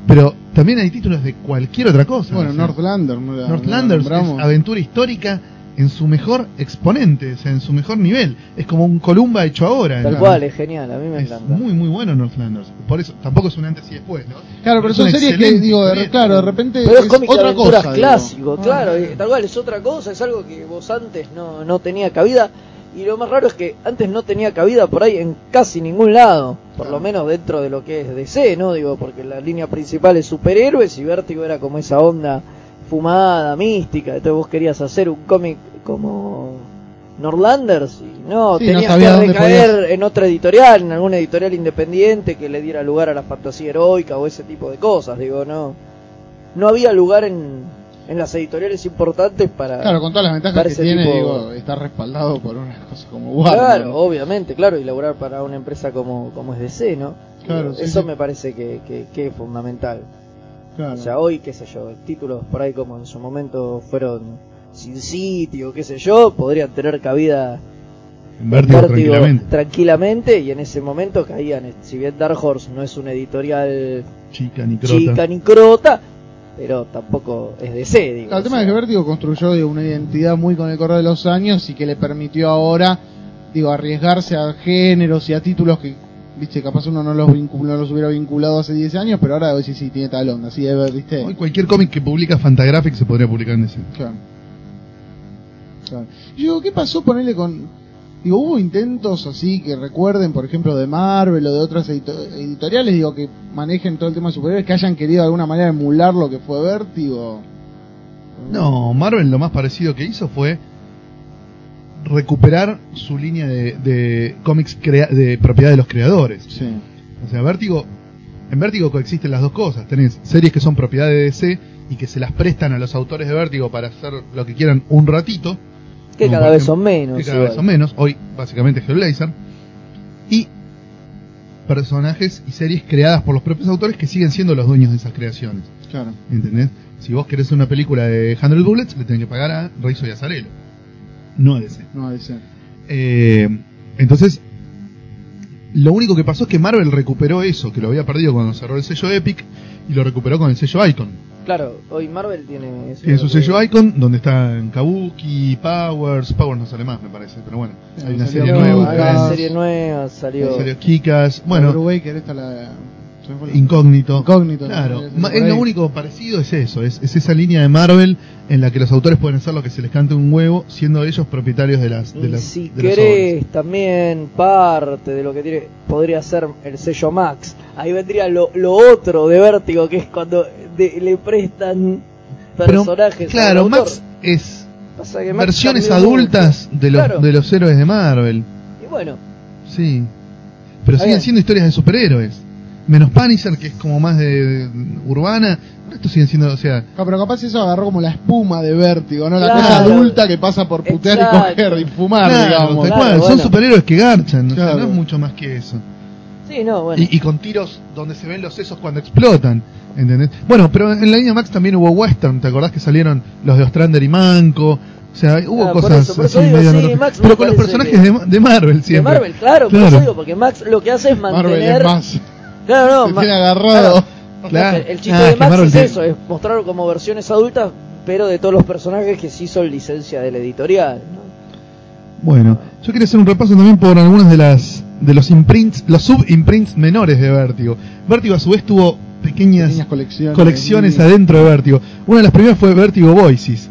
pero también hay títulos de cualquier otra cosa. Bueno, o sea, Northlander. aventura histórica en su mejor exponente, o sea, en su mejor nivel. Es como un Columba hecho ahora. Tal ¿no? cual, es genial, a mí me Es encanta. muy, muy bueno Northlanders. Por eso, tampoco es un antes y después, ¿no? Claro, pero son series que, digo, de, claro, de repente Pero es es otra cosa. clásico, Ah. claro, y tal cual es otra cosa, es algo que vos antes no, no tenía cabida. Y lo más raro es que antes no tenía cabida por ahí en casi ningún lado, por lo menos dentro de lo que es DC, ¿no? Digo, porque la línea principal es superhéroes y Vértigo era como esa onda fumada, mística. Entonces vos querías hacer un cómic como Norlanders y no, Sí, no tenías sabía que recaer podías- en otra editorial, en alguna editorial independiente que le diera lugar a la fantasía heroica o ese tipo de cosas. Digo, no, no había lugar en, en las editoriales importantes para. Claro, con todas las ventajas que tiene, tipo- digo, está respaldado por unas cosas como Warner. Claro, ¿no? obviamente, claro, y laburar para una empresa como, como es DC, ¿no? Claro, sí, Eso sí. me parece que, que, que es fundamental. Claro. O sea, hoy, qué sé yo, títulos por ahí como en su momento fueron Sin City o qué sé yo, podrían tener cabida En Vértigo, Vértigo tranquilamente. tranquilamente, y en ese momento caían, si bien Dark Horse no es una editorial Chica ni crota. chica ni crota, pero tampoco es DC, digo. El o tema sea, es que Vértigo construyó digo, una identidad muy con el correr de los años y que le permitió ahora, digo, arriesgarse a géneros y a títulos que, viste, capaz uno no los, no los hubiera vinculado hace 10 años, pero ahora sí, sí, tiene tal onda, sí, Ever, viste. Hoy cualquier cómic que publica Fantagraphic se podría publicar en ese. Claro. Claro. Y Yo digo, ¿qué pasó ponerle con... Digo, hubo intentos así que recuerden, por ejemplo, de Marvel o de otras edito- editoriales, digo, que manejen todo el tema de superhéroes, que hayan querido de alguna manera emular lo que fue Vértigo. No, Marvel lo más parecido que hizo fue recuperar su línea de, de cómics crea- de propiedad de los creadores. Sí. O sea, Vértigo, en Vértigo coexisten las dos cosas. Tenés series que son propiedad de DC y que se las prestan a los autores de Vértigo para hacer lo que quieran un ratito. que cada vez son menos. que cada igual. vez son menos. Hoy, básicamente, Hellblazer. Y personajes y series creadas por los propios autores que siguen siendo los dueños de esas creaciones. Claro. ¿Entendés? Si vos querés una película de 100 Bullets, le tenés que pagar a Rizzo y Azarelo. No a DC. No, ese. Eh, entonces, lo único que pasó es que Marvel recuperó eso, que lo había perdido cuando cerró el sello Epic, y lo recuperó con el sello Icon. Claro, hoy Marvel tiene. Tiene su que- sello Icon, donde están Kabuki, Powers, Powers no sale más, me parece, pero bueno, hay una serie No, nueva. hay una serie nueva, salió. Salió Kikas, Bueno, esta la. Se me fue la- Incógnito. Incógnito, Claro, es lo único parecido es eso, es, es esa línea de Marvel en la que los autores pueden hacer lo que se les cante un huevo, siendo ellos propietarios de las de las si de las querés también parte de lo que tiene podría ser el sello Max. Ahí vendría lo, lo otro de Vértigo, que es cuando de- le prestan. Pero, personajes. al claro. Max es Pasa que Max versiones adultas de los Claro. de los héroes de Marvel. Y bueno, Sí. Pero siguen siendo historias de superhéroes. Menos Punisher, que es como más de, de urbana. Esto siguen siendo, o sea, pero capaz eso agarró como la espuma de vértigo, ¿no? La Claro. cosa adulta que pasa por putear Exacto. y coger y fumar, claro, digamos. Claro, son superhéroes que garchan, o sea, Claro. no es mucho más que eso. sí, no, bueno. Y, y con tiros donde se ven los sesos cuando explotan. ¿Entendés? Bueno, pero en la línea Max también hubo western, ¿te acordás que salieron los de Ostrander y Manco? O sea, hubo Ah, cosas eso, así digo, medio sí, me Pero con los personajes que- de, de Marvel de siempre. Marvel, claro, por eso digo, porque Max lo que hace es Marvel mantener. es más. Claro, no, tiene agarrado. claro. Claro. El, el chiste Ah, de que Max es eso, es mostrarlo como versiones adultas, pero de todos los personajes que sí son licencia de la editorial. ¿no? Bueno, yo quería hacer un repaso también por algunas de las de los imprints, los sub-imprints menores de Vértigo. Vértigo a su vez tuvo pequeñas, Pequeñas colecciones. colecciones adentro de Vértigo. Una de las primeras fue Vértigo Voices,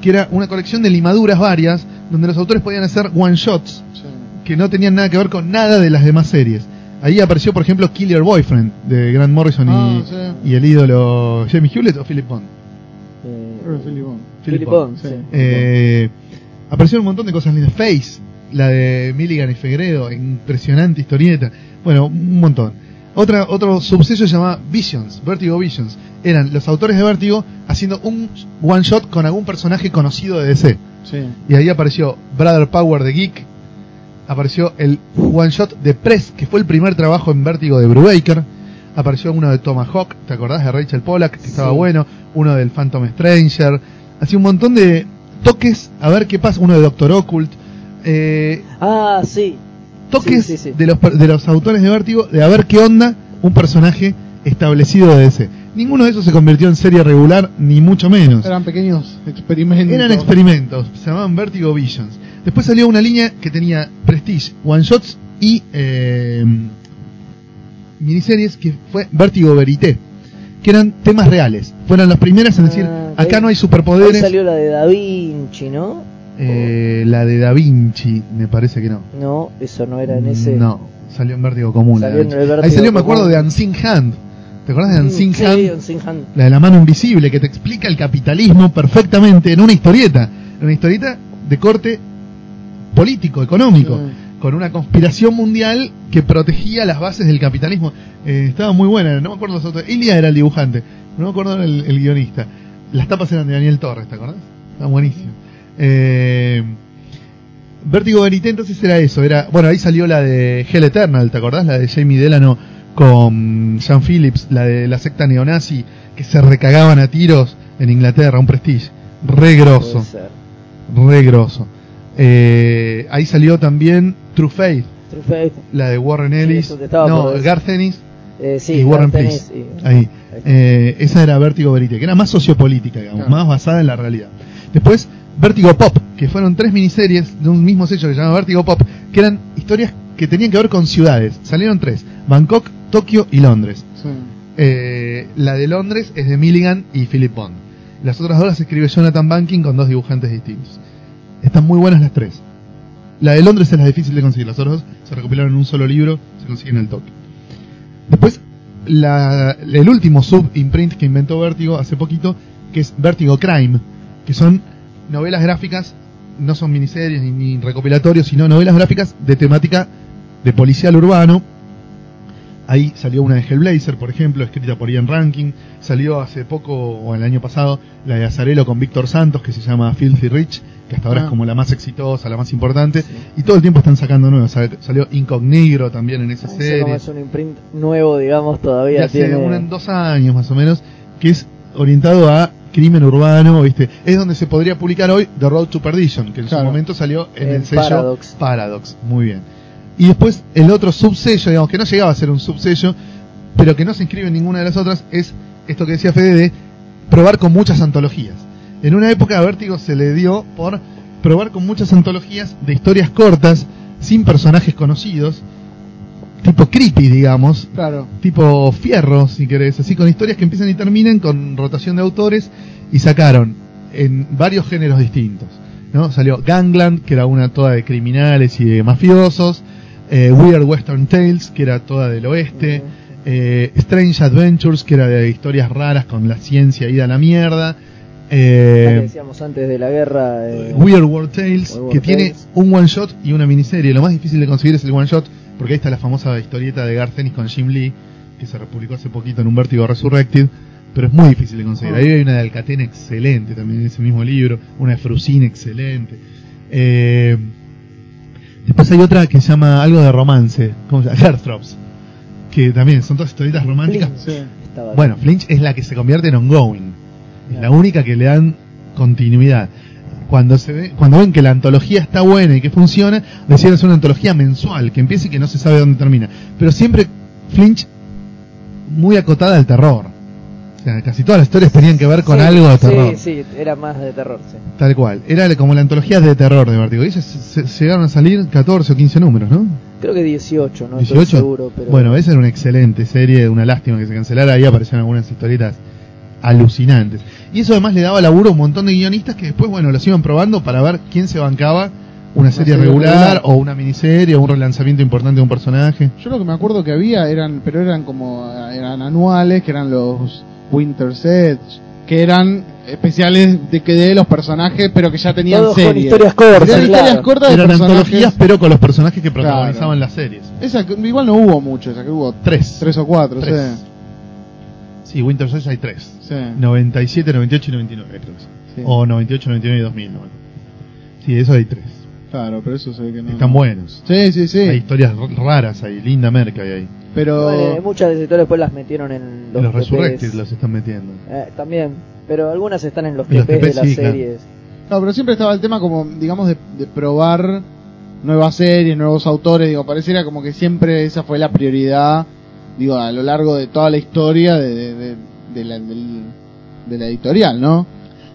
que era una colección de limaduras varias donde los autores podían hacer one shots Sí. que no tenían nada que ver con nada de las demás series. Ahí apareció, por ejemplo, Killer Boyfriend de Grant Morrison Ah, y, sí. y el ídolo Jamie Hewlett o Philip Bond. Eh, Philip Bond. Philip Bond, sí. sí. Eh, aparecieron un montón de cosas lindas. Face, la de Milligan y Fegredo, impresionante historieta. Bueno, un montón. Otra, otro subsello se llamaba Visions, Vertigo Visions. Eran los autores de Vertigo haciendo un one shot con algún personaje conocido de DC. Sí. Y ahí apareció Brother Power de Geek. Apareció el one shot de Press, que fue el primer trabajo en Vértigo de Brubaker. Apareció uno de Tomahawk, ¿te acordás de Rachel Pollack? Que estaba bueno. Uno del Phantom Stranger. Así un montón de toques a ver qué pasa. Uno de Doctor Occult. Eh, Ah, sí. toques Sí, sí, sí. De, los, de los autores de Vértigo de a ver qué onda un personaje establecido de DC. Ninguno de esos se convirtió en serie regular, ni mucho menos. Eran pequeños experimentos. Eran experimentos, se llamaban Vertigo Visions. Después salió una línea que tenía Prestige, One Shots y eh, miniseries que fue Vertigo Verité, que eran temas reales. Fueron las primeras en decir, Ah, acá no hay superpoderes. salió la de Da Vinci, ¿no? Eh, la de Da Vinci, me parece que no. No, eso no era en ese. No, salió en Vértigo Común. Salió en. Ahí salió, me acuerdo, de Unseen Hand. ¿Te acuerdas de Mm, Unseen sí, Hand? Unseen Hand. La de la mano invisible que te explica el capitalismo perfectamente en una historieta. En una historieta de corte político, económico. Sí. Con una conspiración mundial que protegía las bases del capitalismo. Eh, estaba muy buena, no me acuerdo los otros. Ilia era el dibujante, no me acuerdo el, el guionista. Las tapas eran de Daniel Torres, ¿te acordás? Estaba buenísimo. Eh, Vértigo Verité entonces era eso, era, bueno, ahí salió la de Hell Eternal, ¿te acordás? La de Jamie Delano con Sean Phillips, la de la secta neonazi que se recagaban a tiros en Inglaterra, un prestige, re grosso, Puede ser. re grosso. Eh, ahí salió también True Faith, True Faith. la de Warren Ellis, no, Ennis Eh, sí, y Warren. Ennis y- Ahí. Eh, esa era Vértigo Verité, que era más sociopolítica, digamos, más basada en la realidad. Después, Vértigo Pop, que fueron tres miniseries de un mismo sello que se llama Vértigo Pop, que eran historias que tenían que ver con ciudades. Salieron tres, Bangkok, Tokio y Londres. Sí. Eh, la de Londres es de Milligan y Philip Bond. Las otras dos las escribe Jonathan Banking con dos dibujantes distintos. Están muy buenas las tres. La de Londres es la difícil de conseguir, las otras dos se recopilaron en un solo libro, se consiguen al toque. Después, la- el último sub-imprint que inventó Vértigo hace poquito, que es Vértigo Crime, que son novelas gráficas, no son miniseries ni, recopilatorios, sino novelas gráficas de temática de policial urbano. Ahí salió una de Hellblazer, por ejemplo, escrita por Ian Rankin. Salió hace poco, o el año pasado, la de Azarelo con Víctor Santos, que se llama Filthy Rich, que hasta ahora Ah. es como la más exitosa, la más importante. Y todo el tiempo están sacando nuevas. Sal- Salió Incognegro también en esa serie. es un imprint nuevo, digamos, todavía De hace tiene. un- en dos años más o menos, que es orientado a crimen urbano, ¿viste? Es donde se podría publicar hoy The Road to Perdition, que en Claro. su momento salió en, En el sello Paradox. Paradox. Muy bien. Y después el otro subsello, digamos que no llegaba a ser un subsello, pero que no se inscribe en ninguna de las otras, es esto que decía Fede de probar con muchas antologías. En una época a Vértigo se le dio por probar con muchas antologías de historias cortas, sin personajes conocidos, tipo creepy, digamos, Claro. tipo fierro, si querés, así con historias que empiezan y terminan con rotación de autores y sacaron en varios géneros distintos. ¿no? Salió Gangland, que era una toda de criminales y de mafiosos, eh, Weird Western Tales, que era toda del oeste, eh, Strange Adventures, que era de historias raras con la ciencia ida a la mierda, eh, decíamos antes de la guerra. eh, Weird World Tales, Weird World que tiene un one shot y una miniserie. Lo más difícil de conseguir es el one shot, porque ahí está la famosa historieta de Garth Ennis con Jim Lee, que se republicó hace poquito en un Vértigo Resurrected, pero es muy difícil de conseguir. Ah. Ahí hay una de Alcatena excelente también en ese mismo libro, una de Frusine excelente. Eh, después hay otra que se llama algo de romance, ¿cómo se llama? (laughs) Heartthrobs. que también son todas historietas románticas. Flinch Sí. estaba Bueno, Flinch es la que se convierte en ongoing. Es la única que le dan continuidad. Cuando se ve, cuando ven que la antología está buena y que funciona, deciden hacer una antología mensual, que empiece y que no se sabe dónde termina. Pero siempre Flinch muy acotada al terror. O sea, casi todas las historias tenían que ver con Sí, algo de sí, terror. Sí, era más de terror, sí. Tal cual. Era como la antología de terror de Vertigo. Y se- se- llegaron a salir 14 o 15 números, ¿no? Creo que 18, no 18. estoy seguro, pero Bueno, esa era una excelente serie, una lástima que se cancelara. Ahí aparecieron algunas historietas alucinantes. Y eso además le daba laburo a un montón de guionistas que después, bueno, los iban probando para ver quién se bancaba una serie serie regular, regular. o una miniserie o un relanzamiento importante de un personaje. Yo lo que me acuerdo que había eran, pero eran como, eran anuales, que eran los Winter Sets, que eran especiales de que de los personajes, pero que ya tenían Todos con series. historias cortas, Eran claro. historias cortas de Eran personajes. antologías, pero con los personajes que protagonizaban Claro. las series. Esa, que- igual no hubo mucho, esa que hubo Tres. tres o cuatro, Tres. sí. Sí, Winter Soldier hay tres. Sí. 97, 98 y 99, creo que sí. Sí. O 98, 99 y 2000. no. Sí, eso hay tres. Claro, pero eso se ve que no. Están buenos. Sí, sí, sí. Hay historias raras ahí, linda merca hay ahí. Pero. Vale, muchas de esas historias después las metieron en los, Los, TPs. Resurrected los están metiendo. Eh, también, pero algunas están en los En los TPs de las sí, claro. series. No, pero siempre estaba el tema como, digamos, de, de probar nuevas series, nuevos autores, digo, pareciera como que siempre esa fue la prioridad, digo, a lo largo de toda la historia de, de, la, de la editorial, ¿no?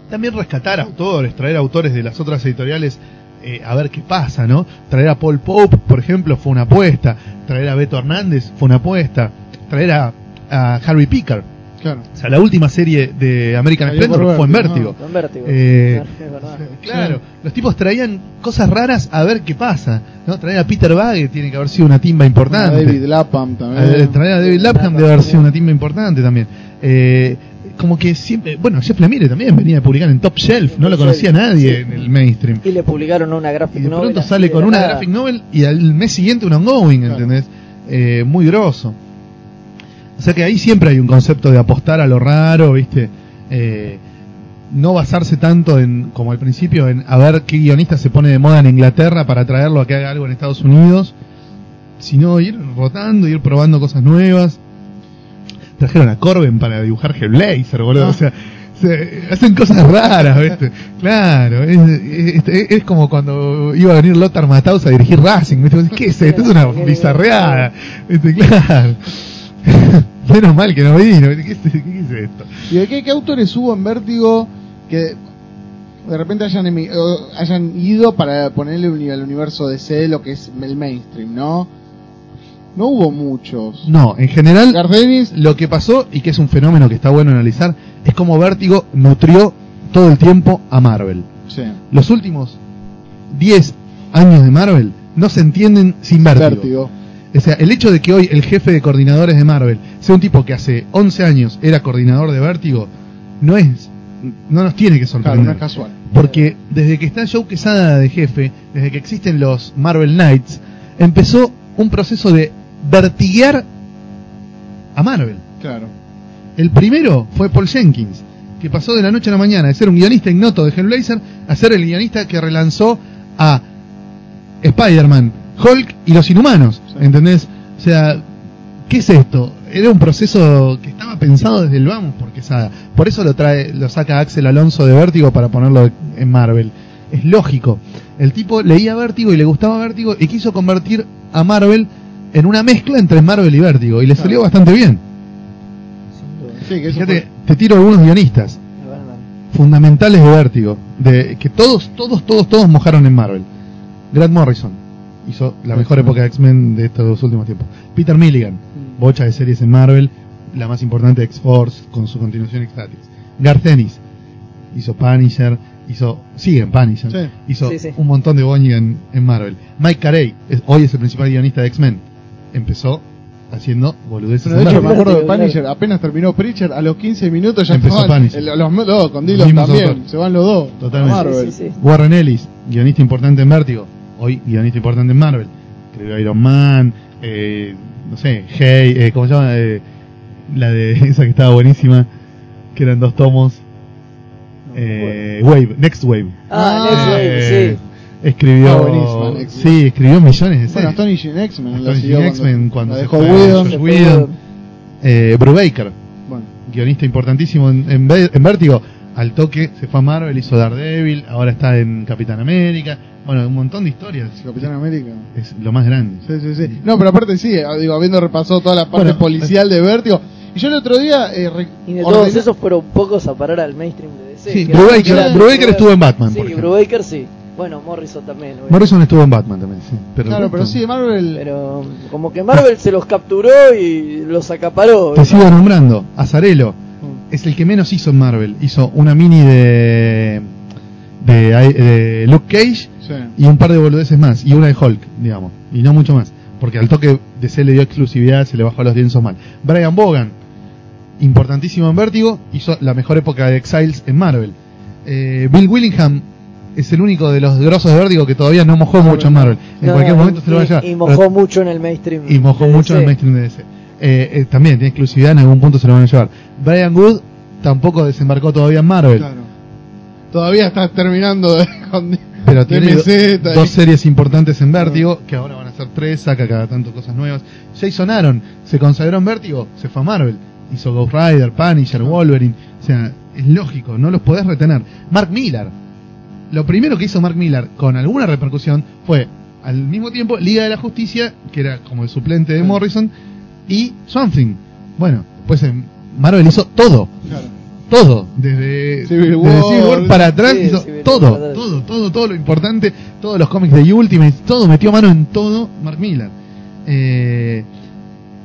También rescatar autores, traer autores de las otras editoriales eh, a ver qué pasa, ¿no? Traer a Paul Pope, por ejemplo, fue una apuesta. Traer a Beto Hernández fue una apuesta. Traer a, a Harvey Picker. Claro. O sea, la última serie de American Splendor fue en Vértigo. Eh, Es verdad. Claro, los tipos traían cosas raras a ver qué pasa, ¿no? Traer a Peter Bagge tiene que haber sido una timba A importante. David Lapham también. A- traer a David Lapham debe haber sido una timba importante también. Eh, como que siempre, bueno, Jeff Lemire también venía a publicar en Top Shelf, no lo conocía nadie sí. en el mainstream. Y le publicaron una Y graphic de novel. pronto así sale de con una nada. graphic novel y al mes siguiente un ongoing, Claro. ¿entendés? Eh, muy grosso. O sea que ahí siempre hay un concepto de apostar a lo raro, ¿viste? Eh, no basarse tanto en, como al principio, en a ver qué guionista se pone de moda en Inglaterra para traerlo a que haga algo en Estados Unidos, sino ir rotando, ir probando cosas nuevas. Trajeron a Corben para dibujar Hellblazer, boludo. Ah. O sea, se- hacen cosas raras, ¿viste? Claro, es, es- es como cuando iba a venir Lothar Matthaus a dirigir Racing, ¿viste? ¿Qué es esto? Es una bizarreada, ¿viste? Claro. (laughs) Menos mal que no vino. ¿Qué es, qué es esto? ¿Y de qué, qué autores hubo en Vértigo que de repente hayan, hayan ido para ponerle uni- al universo de C lo que es el mainstream, ¿no? No hubo muchos. No, en general, Gardenis, lo que pasó, y que es un fenómeno que está bueno analizar, es como Vértigo nutrió todo el tiempo a Marvel. sí, Los últimos 10 años de Marvel no se entienden sin Vértigo. Vértigo. O sea, el hecho de que hoy el jefe de coordinadores de Marvel sea un tipo que hace 11 años era coordinador de Vértigo, no es, no nos tiene que Claro, no sorprender. es casual. Porque desde que está Joe Quesada de jefe, desde que existen los Marvel Knights, empezó un proceso de vertiguear a Marvel. Claro. El primero fue Paul Jenkins, que pasó de la noche a la mañana de ser un guionista ignoto de Hellblazer a ser el guionista que relanzó a Spider-Man, Hulk y los Inhumanos. ¿Entendés? O sea, ¿qué es esto? Era un proceso que estaba pensado desde el vamos por Quesada. Por eso lo trae, lo saca Axel Alonso de Vértigo para ponerlo en Marvel. Es lógico. El tipo leía Vértigo y le gustaba Vértigo y quiso convertir a Marvel en una mezcla entre Marvel y Vértigo. Y le salió bastante bien. Sí, que Fíjate, fue- te tiro algunos guionistas fundamentales de Vértigo, de que todos, todos, todos, todos mojaron en Marvel. Grant Morrison hizo la mejor época de X-Men de estos dos últimos tiempos. Peter Milligan, bocha de series en Marvel, la más importante X-Force con su continuación X-Statix. Garth Ennis hizo Punisher, hizo, sigue en Punisher, Sí. hizo Sí, sí. un montón de Bonnie en, en Marvel. Mike Carey, es- hoy es el principal guionista de X-Men, empezó haciendo boludeces en de hecho, me acuerdo de. Punisher, apenas terminó Preacher, a los 15 minutos ya Empezó estaban- Punisher. el- los, los- con mismos también, se van los dos. Totalmente. a Marvel. Sí, sí, sí. Warren Ellis, guionista importante en Vértigo, hoy guionista importante en Marvel. Escribió Iron Man, eh, no sé, Hey, eh, ¿cómo se llama? Eh, la de (laughs) esa que estaba buenísima, que eran dos tomos. Eh, Wave, Next Wave. Ah, Next Wave, Eh, sí. escribió. Ah, buenísimo, sí, escribió millones de Bueno, series. X-Men. la Astonishing siguió X-Men, cuando la se dejó fue Whedon. Eh, Brubaker, Bueno, guionista importantísimo en, en, en Vértigo. Al toque se fue a Marvel, hizo Daredevil, ahora está en Capitán América. Bueno, un montón de historias. Capitán América. Es lo más grande. Sí, sí, sí. No, pero aparte sí, eh, digo, habiendo repasado toda la parte Bueno, policial de Vértigo. Y yo el otro día eh, re- Y de ordené- todos esos fueron pocos a parar al mainstream de DC. Sí, Brubaker- Brubaker estuvo en Batman, Sí. Brubaker sí. Bueno, Morrison también. Morrison estuvo en Batman también, sí. Pero Claro, pero sí, Marvel. Pero como que Marvel se los capturó y los acaparó. Te sigo nombrando. Azarelo. Es el que menos hizo en Marvel. Hizo una mini de, de, de Luke Cage Sí. y un par de boludeces más. Y una de Hulk, digamos. Y no mucho más. Porque al toque de C le dio exclusividad, se le bajó a los lienzos mal. Brian Bogan, importantísimo en Vértigo, hizo la mejor época de Exiles en Marvel. Eh, Bill Willingham es el único de los grosos de Vértigo que todavía no mojó mucho en Marvel. En No, cualquier no, momento y, se lo va a llevar. Y Pero- mojó mucho en el mainstream. y mojó mucho en el mainstream de DC. Eh, eh, también tiene exclusividad, en algún punto se lo van a llevar. Brian Wood tampoco desembarcó todavía en Marvel, Claro. Todavía estás terminando de, (laughs) con pero tiene do- DMZ y- dos series importantes en Vértigo, que ahora van a ser tres, saca cada tanto cosas nuevas. Jason Aaron se consagró en Vértigo, se fue a Marvel, hizo Ghost Rider, Punisher, Wolverine, o sea, es lógico, no los podés retener. Mark Millar, lo primero que hizo Mark Millar con alguna repercusión fue al mismo tiempo Liga de la Justicia, que era como el suplente de. Morrison, y Something. Bueno, pues en Marvel hizo todo, Claro. todo, desde Civil desde War, Civil War para atrás, sí, hizo Civil todo, todo, todo, todo lo importante, todos los cómics de Ultimate, todo, metió mano en todo Mark Millar. Eh,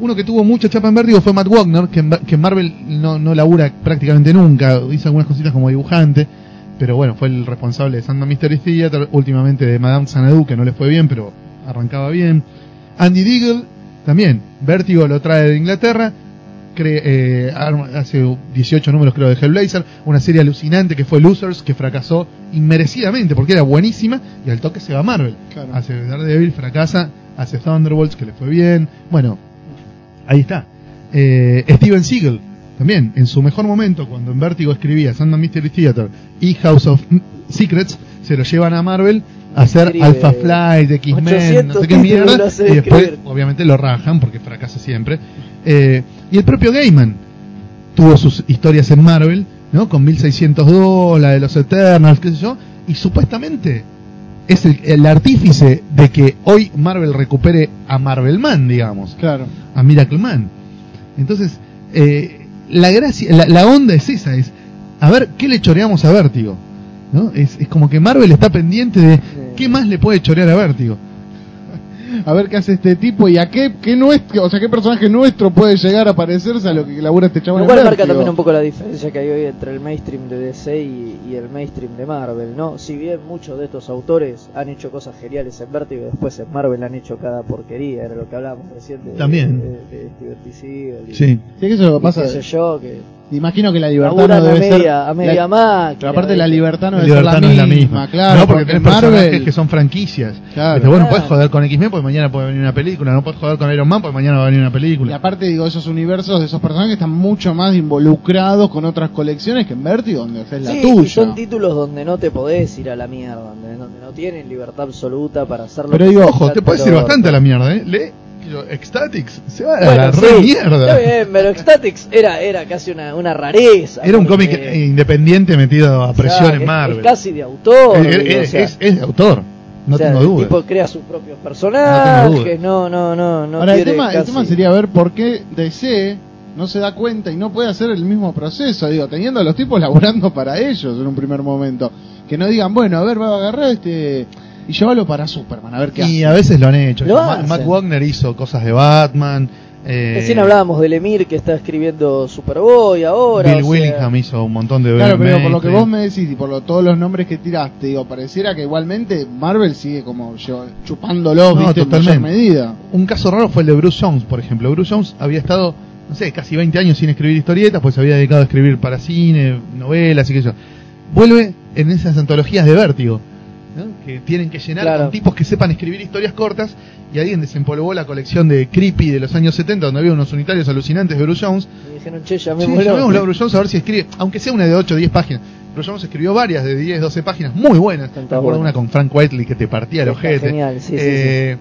uno que tuvo mucha chapa en vértigo fue Matt Wagner, que en, que en Marvel no, no labura prácticamente nunca, hizo algunas cositas como dibujante, pero bueno, fue el responsable de Sandman Mystery Theater, últimamente de Madame Xanadu, que no le fue bien, pero arrancaba bien. Andy Deagle, también, Vértigo lo trae de Inglaterra, eh, arma- hace 18 números creo de Hellblazer, una serie alucinante que fue Losers, que fracasó inmerecidamente porque era buenísima y al toque se va Marvel. Claro. Hace Daredevil, fracasa, hace Thunderbolts que le fue bien, bueno, ahí está. Eh, Steven Seagal, también, en su mejor momento, cuando en Vértigo escribía Sandman Mystery Theater y House of Secrets, se lo llevan a Marvel hacer Alpha Flight, X-Men, no 800 sé qué mierda, y después, escribir. obviamente, lo rajan porque fracasa siempre. Eh, y el propio Gaiman tuvo sus historias en Marvel, ¿no? Con 1602, la de los Eternals, qué sé yo, y supuestamente es el, el artífice de que hoy Marvel recupere a Marvelman, digamos Claro. a Miracle Man. Entonces, eh, la gracia, la, la onda es esa, es a ver qué le choreamos a Vértigo. ¿no? Es, es como que Marvel está pendiente de qué más le puede chorear a Vértigo. A ver qué hace este tipo y a qué, qué nuestro, o sea, qué personaje nuestro puede llegar a parecerse a lo que labura este chabón. Lo cual marca también un poco la diferencia que hay hoy entre el mainstream de DC y, y el mainstream de Marvel, ¿no? Si bien muchos de estos autores han hecho cosas geniales en Vértigo y después en Marvel han hecho cada porquería, era lo que hablábamos recién de, También. de, de Steven T. Seagal y- Sí. Sí, que eso y pasa. qué sé yo, que Imagino que la libertad no a debe media, ser. a media la- máquina. pero aparte la libertad no La debe ser libertad la no es la misma, misma. claro. no, porque tenés en Marvel, personajes que son franquicias. Claro. Este, bueno, Claro. puedes joder con X-Men porque mañana puede venir una película. No puedes joder con Iron Man porque mañana va a venir una Y película. aparte, digo, esos universos de esos personajes están mucho más involucrados con otras colecciones que en Vertigo, donde es la Sí, y tuya. son títulos donde no te podés ir a la mierda, donde, donde no tienen libertad absoluta para hacerlo. Pero digo, ojo, te puedes ir bastante a la mierda, ¿eh? Lee Ecstatics, se va a Bueno, la sí, re mierda. Está bien, pero Ecstatics era, era casi una, una rareza. Era un cómic eh, independiente metido a o sea, presión en Marvel. Es casi de autor. Es- digo, es, o sea, es- es de autor, no o sea, tengo el duda. tipo crea sus propios personajes. No, no, no, no. Ahora, el tema, el tema sería ver por qué DC no se da cuenta y no puede hacer el mismo proceso, digo, teniendo a los tipos laburando para ellos en un primer momento. Que no digan, bueno, a ver, va a agarrar este y llévalo para Superman, a ver qué Y hace. a veces lo han hecho. Lo Ma- hacen. Matt Wagner hizo cosas de Batman. eh, Recién hablábamos del Emir que está escribiendo Superboy ahora. Bill o sea, Willingham hizo un montón de Claro, pero por lo que vos me decís y por lo, todos los nombres que tiraste, digo, pareciera que igualmente Marvel sigue como chupándolo, No, viste, en mayor totalmente. medida. Un caso raro fue el de Bruce Jones, por ejemplo. Bruce Jones había estado, no sé, casi 20 años sin escribir historietas, pues se había dedicado a escribir para cine, novelas y qué sé yo. Vuelve en esas antologías de vértigo. Que tienen que llenar Claro. con tipos que sepan escribir historias cortas, y alguien desempolvó la colección de Creepy de los años 70, donde había unos unitarios alucinantes de Bruce Jones. Me dijeron, che, Sí, llamémoslo. a Bruce Jones a ver si escribe, aunque sea una de 8 o 10 páginas. Bruce Jones escribió varias de 10, 12 páginas muy buenas. Me acuerdo una con Frank Whiteley que te partía el ojete. genial, sí, sí, Eh,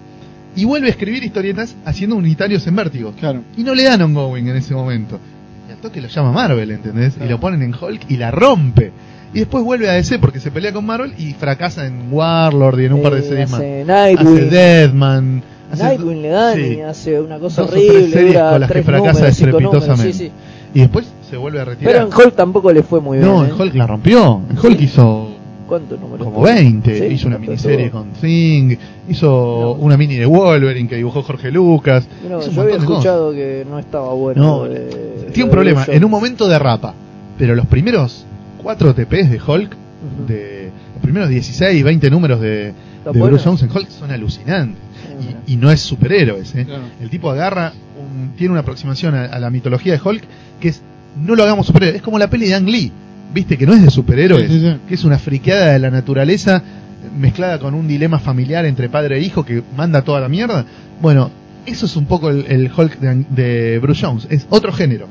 Y vuelve a escribir historietas haciendo unitarios en vértigo. Claro. Y no le dan ongoing en ese momento. Y al toque lo llama Marvel, ¿entendés? Y lo ponen en Hulk y la rompe. Y después vuelve a DC porque se pelea con Marvel y fracasa en Warlord y en un par de Eh, series más. hace. Deadman. hace- Nightwing le dan sí. y hace una cosa horrible, series con las que fracasa estrepitosamente. sí. Y después se vuelve a retirar. Pero en Hulk tampoco le fue muy bien. no, ¿eh? en Hulk la rompió. En Hulk hizo ¿Cuántos números? como 20. Sí, hizo una miniserie todo. con Thing. Hizo No. una mini de Wolverine que dibujó Jorge Lucas. Un yo había escuchado que no estaba bueno. No, de- tiene un problema. En un momento derrapa. Pero los primeros 4 TPs de Hulk, de los primeros 16, 20 números de, Está de bueno. Bruce Jones en Hulk son alucinantes. Y, y no es superhéroes. ¿eh? Claro. El tipo agarra, un- tiene una aproximación a, a la mitología de Hulk que es no lo hagamos superhéroe. Es como la peli de Ang Lee. Viste que no es de superhéroes, Sí, sí, sí. que es una friqueada de la naturaleza mezclada con un dilema familiar entre padre e hijo que manda toda la mierda. Bueno, eso es un poco el, el Hulk de, de Bruce Jones. Es otro género.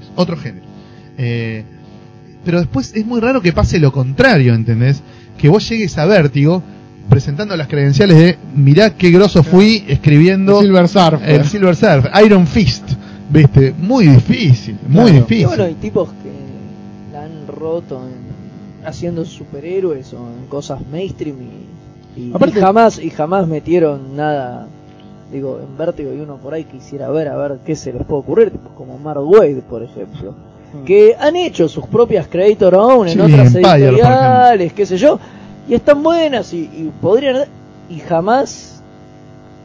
Es otro género. Eh, pero después es muy raro que pase lo contrario, ¿entendés? Que vos llegues a Vértigo presentando las credenciales de mirá qué grosso fui escribiendo El Silver Surfer. el Silver Surf, Iron Fist, ¿viste? Muy difícil, muy Claro. Y difícil. bueno, hay tipos que la han roto en- haciendo superhéroes o en cosas mainstream y, y- Aparte- y jamás y jamás metieron nada digo en vértigo y uno por ahí quisiera ver a ver qué se les puede ocurrir tipos como Mark Wade por ejemplo que han hecho sus propias creator own en Sí, otras Empire, editoriales qué sé yo y están buenas y, y podrían y jamás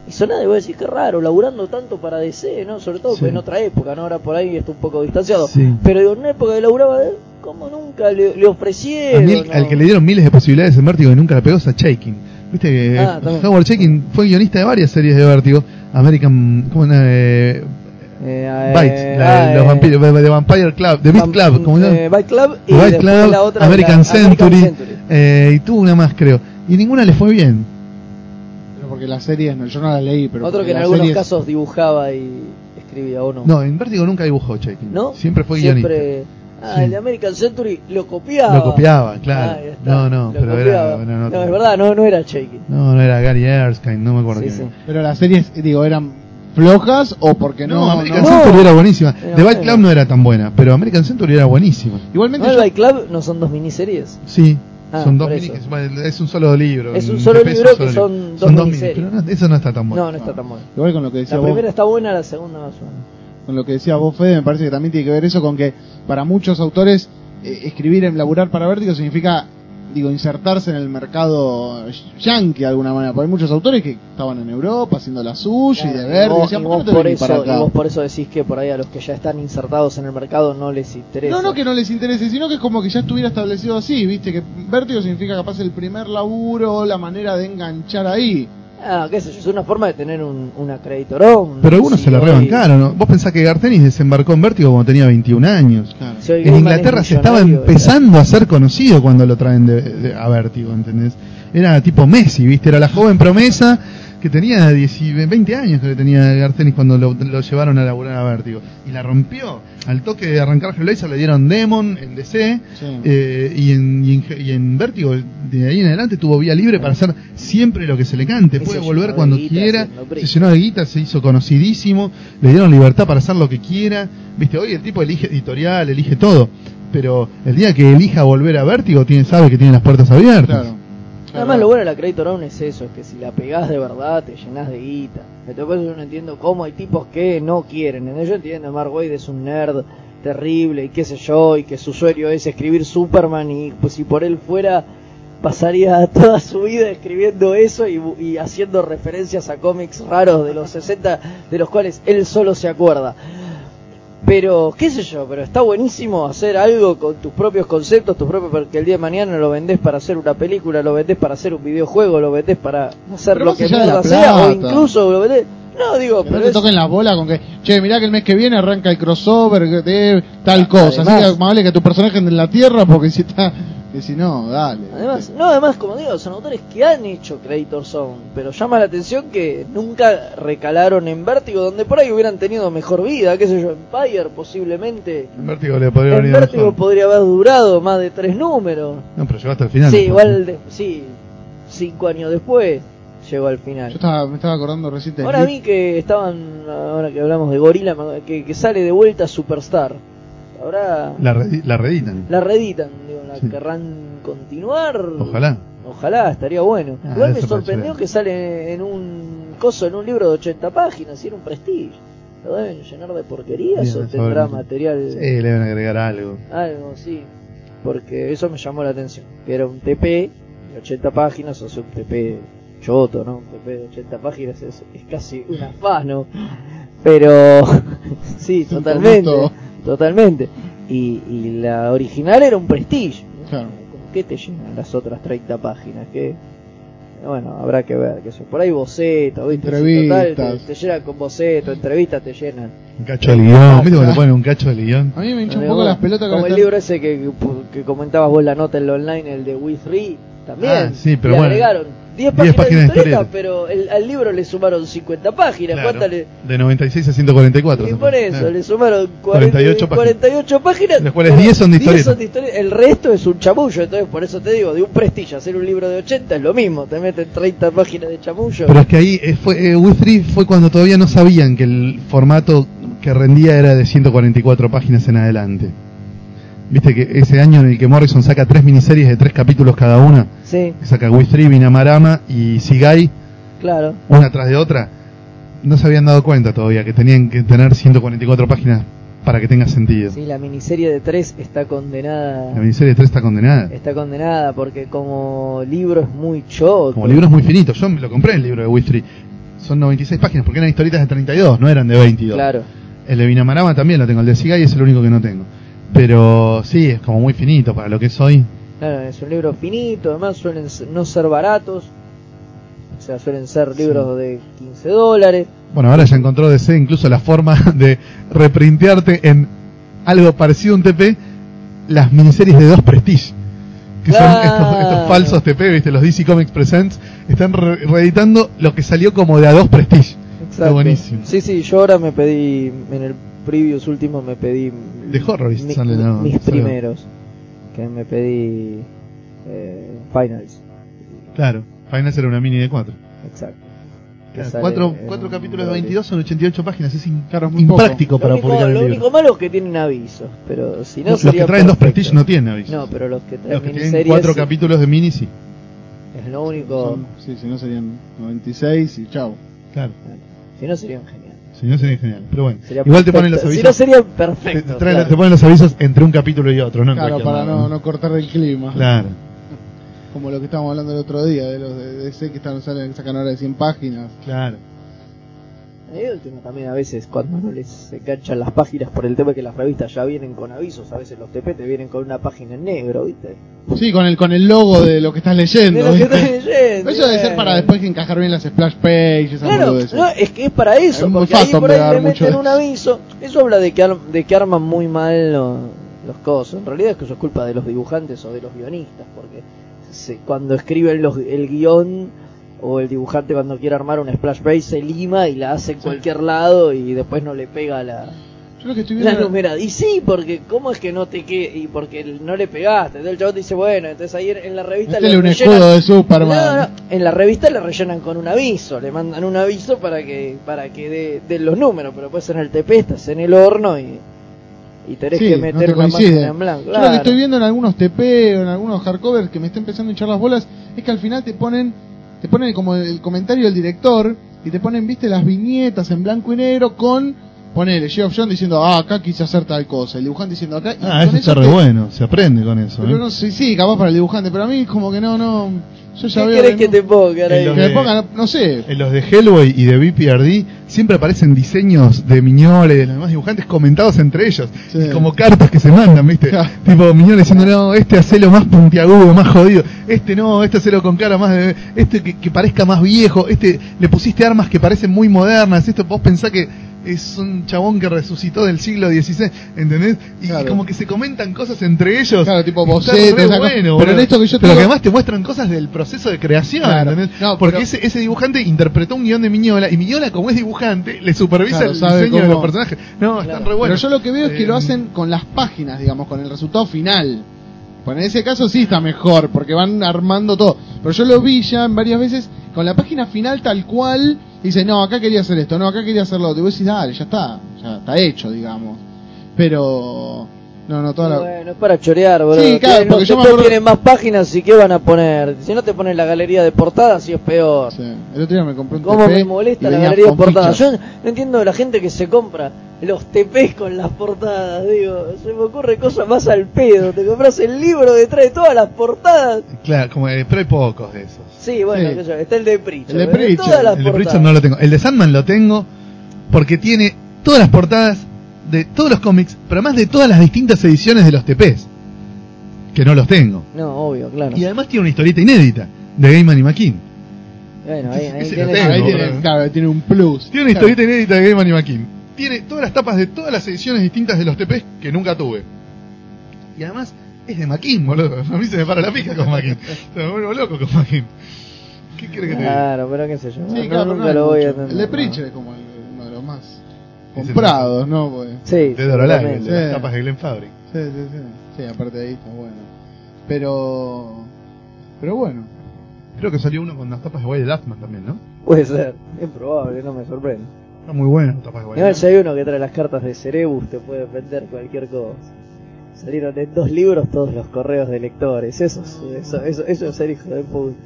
hizo nada y voy a decir que raro laburando tanto para DC no sobre todo Sí. en otra época no ahora por ahí está un poco distanciado Sí. pero digo, en una época que laburaba de él, como nunca le, ofrecieron. mí el- ¿no? al que le dieron miles de posibilidades en Vértigo y nunca la pegó es a Chaikin. Viste que Ah, también. Howard Chaikin fue guionista de varias series de Vértigo. American, ¿cómo? Eh, Eh, Bites, eh, la de ah, los eh, vampiros, de Vampire Club, The Beat Club, ¿cómo se llama? eh, Bite Club y Club, la otra American, la- Century, Century. eh, y tuvo una más creo. Y ninguna le fue bien. Pero porque las series, no, yo no la leí, pero. Otro que en algunos series- casos dibujaba y escribía o no. No, en Vértigo nunca dibujó Chaikin. ¿No? Siempre fue Siempre- guionista. Ah, Sí. el de American Century lo copiaba. Lo copiaba, claro. Ah, No, no, lo pero era- copiaba. era en No, es verdad, no, no era Shaking. No, no era Gary Erskine, no me acuerdo Sí, quién sí. era. Pero las series, digo, eran flojas o porque no. No, American no- Century era buenísima. The Bite buena. Club no era tan buena, pero American Century era buenísima. Igualmente ¿No yo- Bite Club no son dos miniseries? Sí, Ah, son dos por mini, eso. es, un solo libro. Es un solo libro que solo son libro. dos mini, miniseries. pero no, eso no está tan bueno. No, no está tan bueno. Igual con lo que decía La vos, primera está buena, la segunda más o menos. con lo que decía vos, Fede, me parece que también tiene que ver eso con que para muchos autores eh, escribir en laburar para Vértigo significa, digo, insertarse en el mercado yankee de alguna manera. Porque hay muchos autores que estaban en Europa haciendo la suya y de vos- decían, y ¿por qué vos por para eso, y vos por eso decís que por ahí a los que ya están insertados en el mercado no les interesa. No, no que no les interese, sino que es como que ya estuviera establecido así, viste, que Vértigo significa capaz el primer laburo, la manera de enganchar ahí. Ah, qué sé yo, es una forma de tener un, una creditorón. Pero algunos Si se la rebancaron, ¿no? Vos pensás que Gartenis desembarcó en Vértigo cuando tenía 21 años. Claro. si hoy En Inglaterra es se estaba empezando a ser conocido cuando lo traen de, de- a Vértigo, ¿entendés? Era tipo Messi, ¿viste? Era la joven promesa que tenía 10 20 años que tenía Gartenis cuando lo, lo llevaron a laburar a Vértigo. Y la rompió. Al toque de arrancar Hellblazer le dieron Demon en DC Sí. eh, y, en, y, en, y en Vértigo de ahí en adelante tuvo vía libre para hacer siempre lo que se le cante. Puede volver cuando guita quiera. Se llenó de guita, se hizo conocidísimo. Le dieron libertad para hacer lo que quiera. Viste, hoy el tipo elige editorial, elige todo. Pero el día que elija volver a Vértigo, tiene, sabe que tiene las puertas abiertas. Claro. Además, lo bueno de la creditorón es eso: es que si la pegás de verdad, te llenás de guita. Entonces, yo no entiendo cómo hay tipos que no quieren. ¿entendés? Yo entiendo, Mark Wade es un nerd terrible y qué sé yo, y que su sueño es escribir Superman. Y pues, si por él fuera, pasaría toda su vida escribiendo eso y, y haciendo referencias a cómics raros de los 60, de los cuales él solo se acuerda. Pero, qué sé yo, pero está buenísimo hacer algo con tus propios conceptos, tus propios, porque el día de mañana lo vendés para hacer una película, lo vendés para hacer un videojuego, lo vendés para hacer Pero lo que mierda sea, o incluso lo vendés. No, digo, Que no pero te es- toquen la bola con que, che, mirá que el mes que viene arranca el crossover de tal cosa. Así que más vale que tu personaje en la tierra porque si está Que si no, dale. Además, no, además, como digo, son autores que han hecho Creator Zone, pero llama la atención que nunca recalaron en Vértigo, donde por ahí hubieran tenido mejor vida, qué sé yo, Empire posiblemente. En Vértigo le podría venir Vértigo podría haber durado más de tres números. No, pero llegó hasta el final. Sí, igual, de- sí, cinco años después llegó al Yo final. estaba, me estaba acordando recién de Ahora vi que estaban, ahora que hablamos de Gorila, que, que sale de vuelta Superstar. Ahora La, redi- la reeditan. la reeditan, querrán continuar. Ojalá. Ojalá, estaría bueno. Ah, Igual me sorprendió que sale en un coso, en un libro de 80 páginas, y era un prestigio. ¿Lo deben llenar de porquerías Bien, o tendrá material? Sí, le deben agregar algo. Algo, sí. Porque eso me llamó la atención. Que era un TP de 80 páginas, o sea, un TP choto, ¿no? Un TP de 80 páginas es, es casi un afano. Pero, (laughs) sí, totalmente. Totalmente. Y, y la original era un prestigio. ¿no? Claro. ¿Con qué te llenan las otras 30 páginas? que Bueno, habrá que ver. que eso. Por ahí boceto, ¿viste? Si Entrevistas. total, te, te llenan con boceto, entrevistas te llenan. Un cacho de guion. ¿Viste cuando ponen un cacho de guion? A mí me hincha un poco las pelotas con Como el libro ese que, que, que comentabas vos la nota en lo online, el de We 3 también. Ah, sí, pero le bueno. agregaron 10 10 páginas, páginas de historieta, historieta. pero el- al libro le sumaron 50 páginas. Claro. ¿Cuántas le.? De 96 a 144. Y por eso, Ah. le sumaron 48 48 páginas. 48 páginas. De las cuales pero 10 son de 10 historieta. El resto es un chamullo. Entonces, por eso te digo, de un prestigio hacer un libro de 80 es lo mismo. Te meten 30 páginas de chamullo. Pero es que ahí eh, fue, eh, Wii3 fue cuando todavía no sabían que el formato que rendía era de 144 páginas en adelante. Viste que ese año en el que Morrison saca tres miniseries de tres capítulos cada una, Sí, saca Wii3, Vinamarama y Sigai, claro. una tras de otra, no se habían dado cuenta todavía que tenían que tener 144 páginas para que tenga sentido. Sí, la miniserie de 3 está condenada. La miniserie de 3 está condenada. Está condenada porque como libro es muy choto. Como libro es muy finito, yo me lo compré el libro de Wii3. Son 96 páginas porque eran historietas de 32, no eran de 22. Claro. El de Vinamarama también lo tengo, el de Sigai es el único que no tengo. Pero sí, es como muy finito para lo que es hoy. Claro, es un libro finito, además suelen no ser baratos. O sea, suelen ser libros de 15 dólares. Bueno, ahora ya encontró DC incluso la forma (laughs) de reprintearte en algo parecido a un TP las miniseries de dos Prestige. Que son estos, estos falsos TP, ¿viste? Los DC Comics Presents. Están re- reeditando lo que salió como de a dos Prestige. Está buenísimo. Sí, sí, yo ahora me pedí, en el previews último me pedí... De Horrorist mi- salen ahora, mis salió. primeros. Que me pedí... Eh, Finals. Claro, Final era una mini de cuatro. Exacto. Que Claro, sale cuatro, cuatro capítulos de Broly. 22 son 88 páginas. Es in- Claro, es muy impráctico Lo para único, publicar el lo libro. único malo es que tienen avisos, pero si no los sería que traen dos perfecto. Prestige no tienen aviso. No, pero los que traen los que tienen cuatro sí. capítulos de mini sí. es lo único. Son- sí, si no serían 96 y chao. Claro. Si no serían genial. Si no sería genial. Pero bueno, Sería igual te perfecto. ponen los Si no avisos. serían te, te traen- claro. te ponen los avisos entre un capítulo y otro, ¿no? Claro, para no, no cortar el clima. Claro. Como lo que estábamos hablando el otro día, de los de DC que están, salen, sacan ahora de 100 páginas. Claro. Y último también a veces cuando no les enganchan las páginas por el tema de que las revistas ya vienen con avisos, a veces los TP te vienen con una página en negro, ¿viste? Sí, con el con el logo de lo que estás leyendo. De lo que ¿viste? estás leyendo, Eso debe ser para después que encajar bien las splash pages. Claro, no, es que es para eso, Es porque ahí por ahí le meten un aviso. Eso habla de que, de que arman muy mal lo- los cosas. En realidad es que eso es culpa de los dibujantes o de los guionistas, porque se- cuando escriben los, el guion o el dibujante cuando quiere armar una splash page se lima y la hace en cualquier lado y después no le pega la, Yo que numerada. Y sí, porque ¿cómo es que no te que Y porque no le pegaste. Entonces el chabón dice, bueno, entonces ahí en la revista Metele un rellenan- escudo de Superman. No, no, en la revista le rellenan con un aviso, le mandan un aviso para que para que den los números, pero después en el TP estás en el horno y, y tenés Sí, que no meter te una máquina en blanco. Yo lo que claro. estoy viendo en algunos TP o en algunos hardcovers que me está empezando a hinchar las bolas es que al final te ponen te ponen como el comentario del director y te ponen, viste, las viñetas en blanco y negro con ponele Geoff John diciendo, ah, acá quise hacer tal cosa, el dibujante diciendo acá. y Ah, eso está re te- bueno. Se aprende con eso. Pero ¿eh? no sé, sí, capaz para el dibujante, pero a mí como que no, no. Yo ya ¿Qué veo. querés que no- te pongan ahí? que me de- pongan, no sé. En los de Hellboy y de BPRD siempre aparecen diseños de Miñoles y de los demás dibujantes comentados entre ellos. Sí. Como cartas que se mandan, ¿viste? Tipo Miñoles diciendo, no, este hacelo más puntiagudo, más jodido. Este no, este hacelo con cara más de... Este que, que parezca más viejo. Este le pusiste armas que parecen muy modernas. Esto vos pensás que, es un chabón que resucitó del siglo XVI, ¿entendés? Y, Claro. como que se comentan cosas entre ellos. Claro, tipo bocetos, bueno, Pero en esto que yo Pero tengo- que además te muestran cosas del proceso de creación, Claro. ¿entendés? No, Porque pero- ese, ese dibujante interpretó un guion de Miñola y Miñola, como es dibujante, le supervisa Claro, el diseño de los personajes. No, están re buenos. Pero yo lo que veo es que Eh, lo hacen con las páginas, digamos, con el resultado final. Pues en ese caso sí está mejor, porque van armando todo. Pero yo lo vi ya varias veces con la página final tal cual. Dice, no, acá quería hacer esto, no, acá quería hacer lo otro. Y vos decís, dale, ya está, ya está hecho, digamos. Pero, no, no, toda la... Bueno, es para chorear, boludo. Sí, claro, Tienen- porque yo me acuerdo- tienen más páginas y qué van a poner. Si no te ponen la galería de portadas, sí es peor. Sí, El otro día me compré un ¿Cómo TP me molesta la galería de portadas? Yo no entiendo la gente que se compra los TPs con las portadas, digo. Se me ocurre cosas más al pedo. Te compras el libro que trae todas las portadas. Claro, como, eh, pero hay pocos de esos. Sí, bueno, Sí. qué sé yo, está el de Preacher. El de Todas las El de. Preacher no lo tengo. El de Sandman lo tengo porque tiene todas las portadas de todos los cómics, pero además de todas las distintas ediciones de los TPs. Que no los tengo. No, obvio, claro. Y además tiene una historieta inédita de Gaiman y McKean. Bueno, ahí, ahí tenés- tengo, Ahí tiene, claro, tiene un plus. Tiene una Claro. historieta inédita de Gaiman y McKean. Tiene todas las tapas de todas las ediciones distintas de los TPs que nunca tuve. Y además es de McKean, boludo. A mí se me para la pija con McKean. Se me vuelvo loco con McKean. ¿Qué crees que te diga? Claro, pero qué sé yo. Sí, no, claro, nunca no lo voy a entender. El de no. Es como el- comprados, ¿no? Pues, Sí, De las Sí. tapas de Glenn Fabry. Sí, sí, sí. Sí, aparte de ahí está bueno. Pero. Pero bueno. Creo que salió uno con las tapas de Wild Atman también, ¿no? Puede ser, es probable, no me sorprende. Está muy bueno las tapas de Wild Atman. si hay uno que trae las cartas de Cerebus, te puede vender cualquier cosa. Salieron en dos libros todos los correos de lectores. Eso es, eso, eso, eso es ser hijo de puta.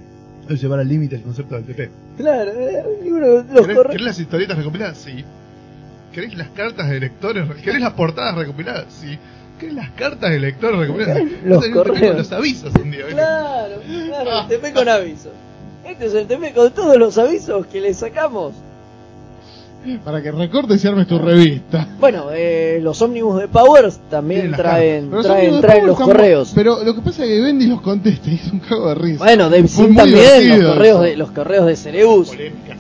Es llevar al límite el concepto del TP. Claro, eh, el libro, los ¿Querés, correos. querés las historietas recopiladas? Sí. ¿Querés las cartas de lectores? ¿Querés las portadas recopiladas? Sí. ¿Querés las cartas de lectores recopiladas? Los correos. los avisos un día. Claro, claro, Ah. el TP con avisos. Este es el TP con todos los avisos que le sacamos. Para que recortes y armes tu revista. Bueno, eh, los ómnibus de Powers también traen, traen, de traen los correos. Pero lo que pasa es que Bendy los contesta y es un cago de risa. Bueno, Dave también, los correos de los correos de Cerebus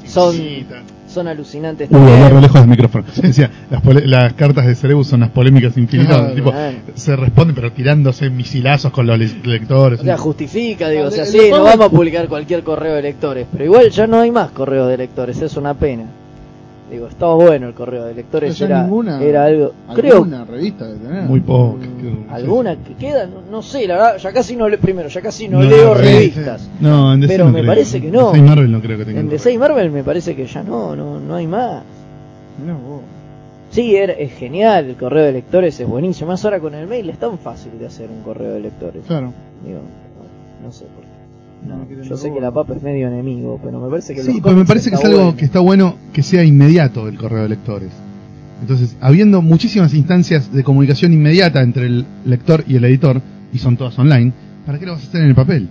son. Son alucinantes hablar re también. lejos del micrófono. (laughs) Decía, las, las cartas de Cerebus son las polémicas infinitas. Claro, (laughs) tipo, se responden pero tirándose misilazos con los le- lectores. O sea, justifica, digo, o sea, sí, no vamos a publicar cualquier correo de lectores, pero igual ya no hay más correo de lectores, es una pena. Digo, estaba bueno el correo de lectores, Ya era, ninguna- era algo, creo, ¿Alguna revista de tener? Muy poco. alguna que queda, no, no sé, la verdad, ya casi no le, primero, ya casi no, No, leo revistas. No, en DC Pero no me creo. parece que no. DC y Marvel no creo que tengan En DC y Marvel me parece que ya no, no, no hay más. Mirá vos. Sí, era- es genial, el correo de lectores es buenísimo, más ahora con el mail es tan fácil de hacer un correo de lectores. Claro. Digo, no, no sé por qué. No, yo sé que la papa es medio enemigo, pero me parece que Sí, pero me parece que es algo bueno. que está bueno que sea inmediato el correo de lectores. Entonces, habiendo muchísimas instancias de comunicación inmediata entre el lector y el editor, y son todas online, ¿para qué lo vas a hacer en el papel?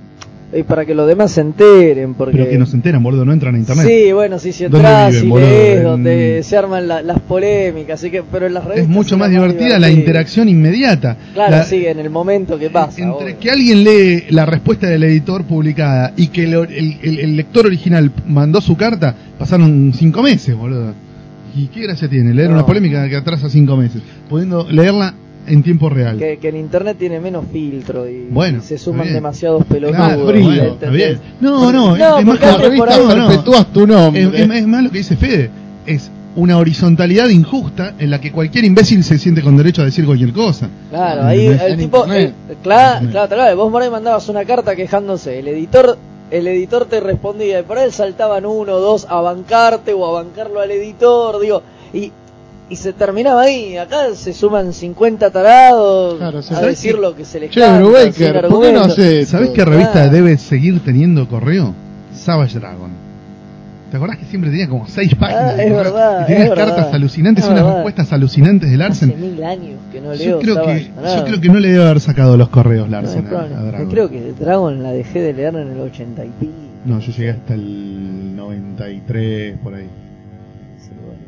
Y para que los demás se enteren, porque... Pero que no se enteran, boludo, no entran a internet. Sí, bueno, sí, si ¿Dónde entras y lees, donde se arman la- las polémicas, así que, pero en las es revistas mucho es más divertida la interacción inmediata. Claro, La- sí, en el momento que pasa. Entre obvio. que alguien lee la respuesta del editor publicada y que el, el- el- el lector original mandó su carta, pasaron cinco meses, boludo. ¿Y qué gracia tiene? Leer No. una polémica que atrasa cinco meses, pudiendo leerla en tiempo real. que, que en internet tiene menos filtro y, Bueno, y se suman bien. demasiados pelotudos. Claro, frío, bien. No, no, No, es, más La que- por revista no, tu nombre. Es, es- es más lo que dice Fede. Es una horizontalidad injusta en la que cualquier imbécil se siente con derecho a decir cualquier cosa. Claro, ahí el En tipo, el- claro, claro, claro, vos por ahí mandabas una carta quejándose, el editor, el editor te respondía, y por ahí saltaban uno o dos a bancarte o a bancarlo al editor, digo, y, y se terminaba ahí, acá se suman 50 tarados Claro, a ¿Sabés decir lo que se les Che, Brubaker, ¿por qué no hace? ¿Sabés qué revista Claro. debe seguir teniendo correo? Savage Dragon. ¿Te acordás que siempre tenía como seis páginas? Ah, de es correo? verdad, Y tenía es cartas verdad. alucinantes, Es unas verdad. respuestas alucinantes del Hace Larsen. mil años que no Yo leo creo, Savage que, yo creo que no le debe haber sacado los correos No, Larsen a, probable. a Yo Dragon. creo que Dragon la dejé de leer en el 80 y pico. No, yo llegué hasta el 93, por ahí.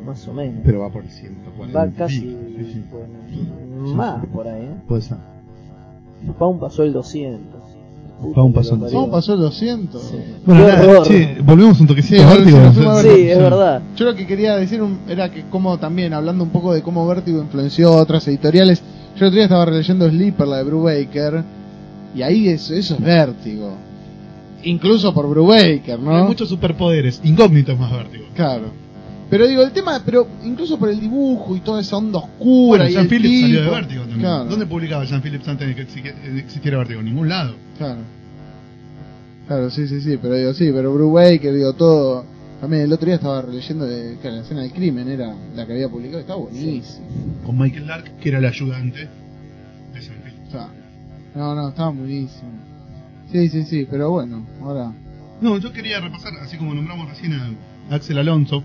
Más o menos. Pero va por el 140. Va casi. Sí, sí. bueno, más por ahí, ¿eh? Puede ser. Spawn pasó el 200. puta Pa' un que lo pasón. parió. ¿Cómo pasó el 200? Sí. Bueno, nada, che, volvemos un toquecito Vértigo. sí, es verdad. Yo lo que quería decir un- era que como también, hablando un poco de cómo Vértigo influenció a otras editoriales, yo el otro día estaba releyendo Sleeper, la de Brubaker, y ahí eso, eso es Vértigo. Incluso por Brubaker, ¿no? Hay muchos superpoderes, incógnitos más Vértigo. Claro. Pero digo, el tema, pero incluso por el dibujo y toda esa onda oscura. Bueno, y el Phillips salió de. Vértigo también. Claro, ¿Dónde publicaba Jean Phillips antes de que exi- existiera Vértigo? En ningún lado. claro. Claro, sí, sí, sí, pero digo, sí, pero Brubaker, digo, todo. También el otro día estaba releyendo de que la escena del crimen era la que había publicado, estaba buenísimo. Con Michael Lark, que era el ayudante de Jean Phillips. O sea, no, no, estaba buenísimo. Sí, sí, sí, pero bueno, ahora. No, yo quería repasar, así como nombramos recién a Axel Alonso,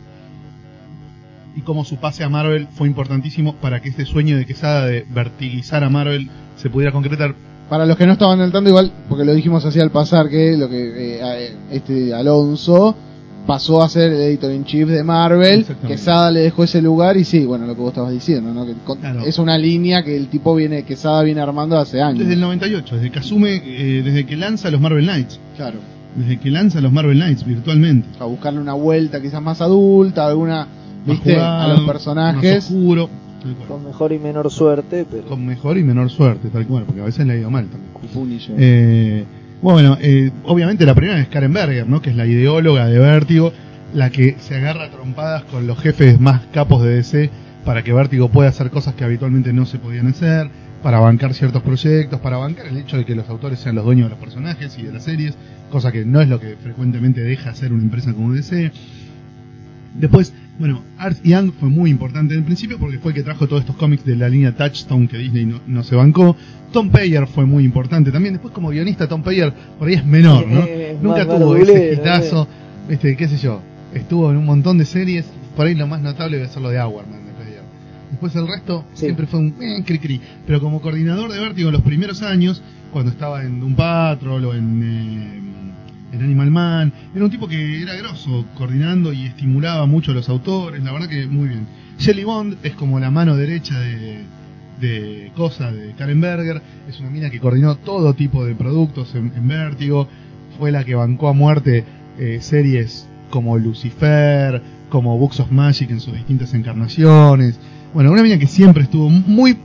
y cómo su pase a Marvel fue importantísimo para que este sueño de Quesada de vertigizar a Marvel se pudiera concretar. Para los que no estaban al tanto, igual, porque lo dijimos así al pasar, que lo que eh, a- este Alonso pasó a ser el editor in chief de Marvel, Exactamente. que Sada le dejó ese lugar y sí, bueno, lo que vos estabas diciendo, ¿no? Que Claro. es una línea que el tipo viene, que Sada viene armando hace años. Desde el 98, desde que asume, eh, desde que lanza los Marvel Knights, Claro. desde que lanza los Marvel Knights virtualmente. A buscarle una vuelta quizás más adulta, alguna, viste, jugado, a los personajes. oscuro. Con mejor y menor suerte, pero. con mejor y menor suerte, tal cual, porque a veces le ha ido mal también. Eh, bueno, eh, obviamente la primera es Karen Berger, ¿no? que es la ideóloga de Vértigo, la que se agarra a trompadas con los jefes más capos de DC para que Vértigo pueda hacer cosas que habitualmente no se podían hacer, para bancar ciertos proyectos, para bancar el hecho de que los autores sean los dueños de los personajes y de las series, cosa que no es lo que frecuentemente deja hacer una empresa como DC. Después, bueno, Art Young fue muy importante en el principio porque fue el que trajo todos estos cómics de la línea Touchstone que Disney no, no se bancó. Tom Payer fue muy importante también. Después, como guionista, Tom Payer por ahí es menor, ¿no? Eh, Nunca tuvo ese verdulero, hitazo, este, qué sé yo. Estuvo en un montón de series. Por ahí lo más notable debe ser lo de Hourman de Payer. Después el resto Sí. siempre fue un eh, cri cri. Pero como coordinador de Vértigo en los primeros años, cuando estaba en Doom Patrol o en, eh, en Animal Man, era un tipo que era grosso, coordinando y estimulaba mucho a los autores. La verdad que muy bien. Shelley Bond es como la mano derecha de, de Cosa, de Karen Berger. Es una mina que coordinó todo tipo de productos en, en Vértigo. Fue la que bancó a muerte eh, series como Lucifer, como Books of Magic en sus distintas encarnaciones. Bueno, una mina que siempre estuvo muy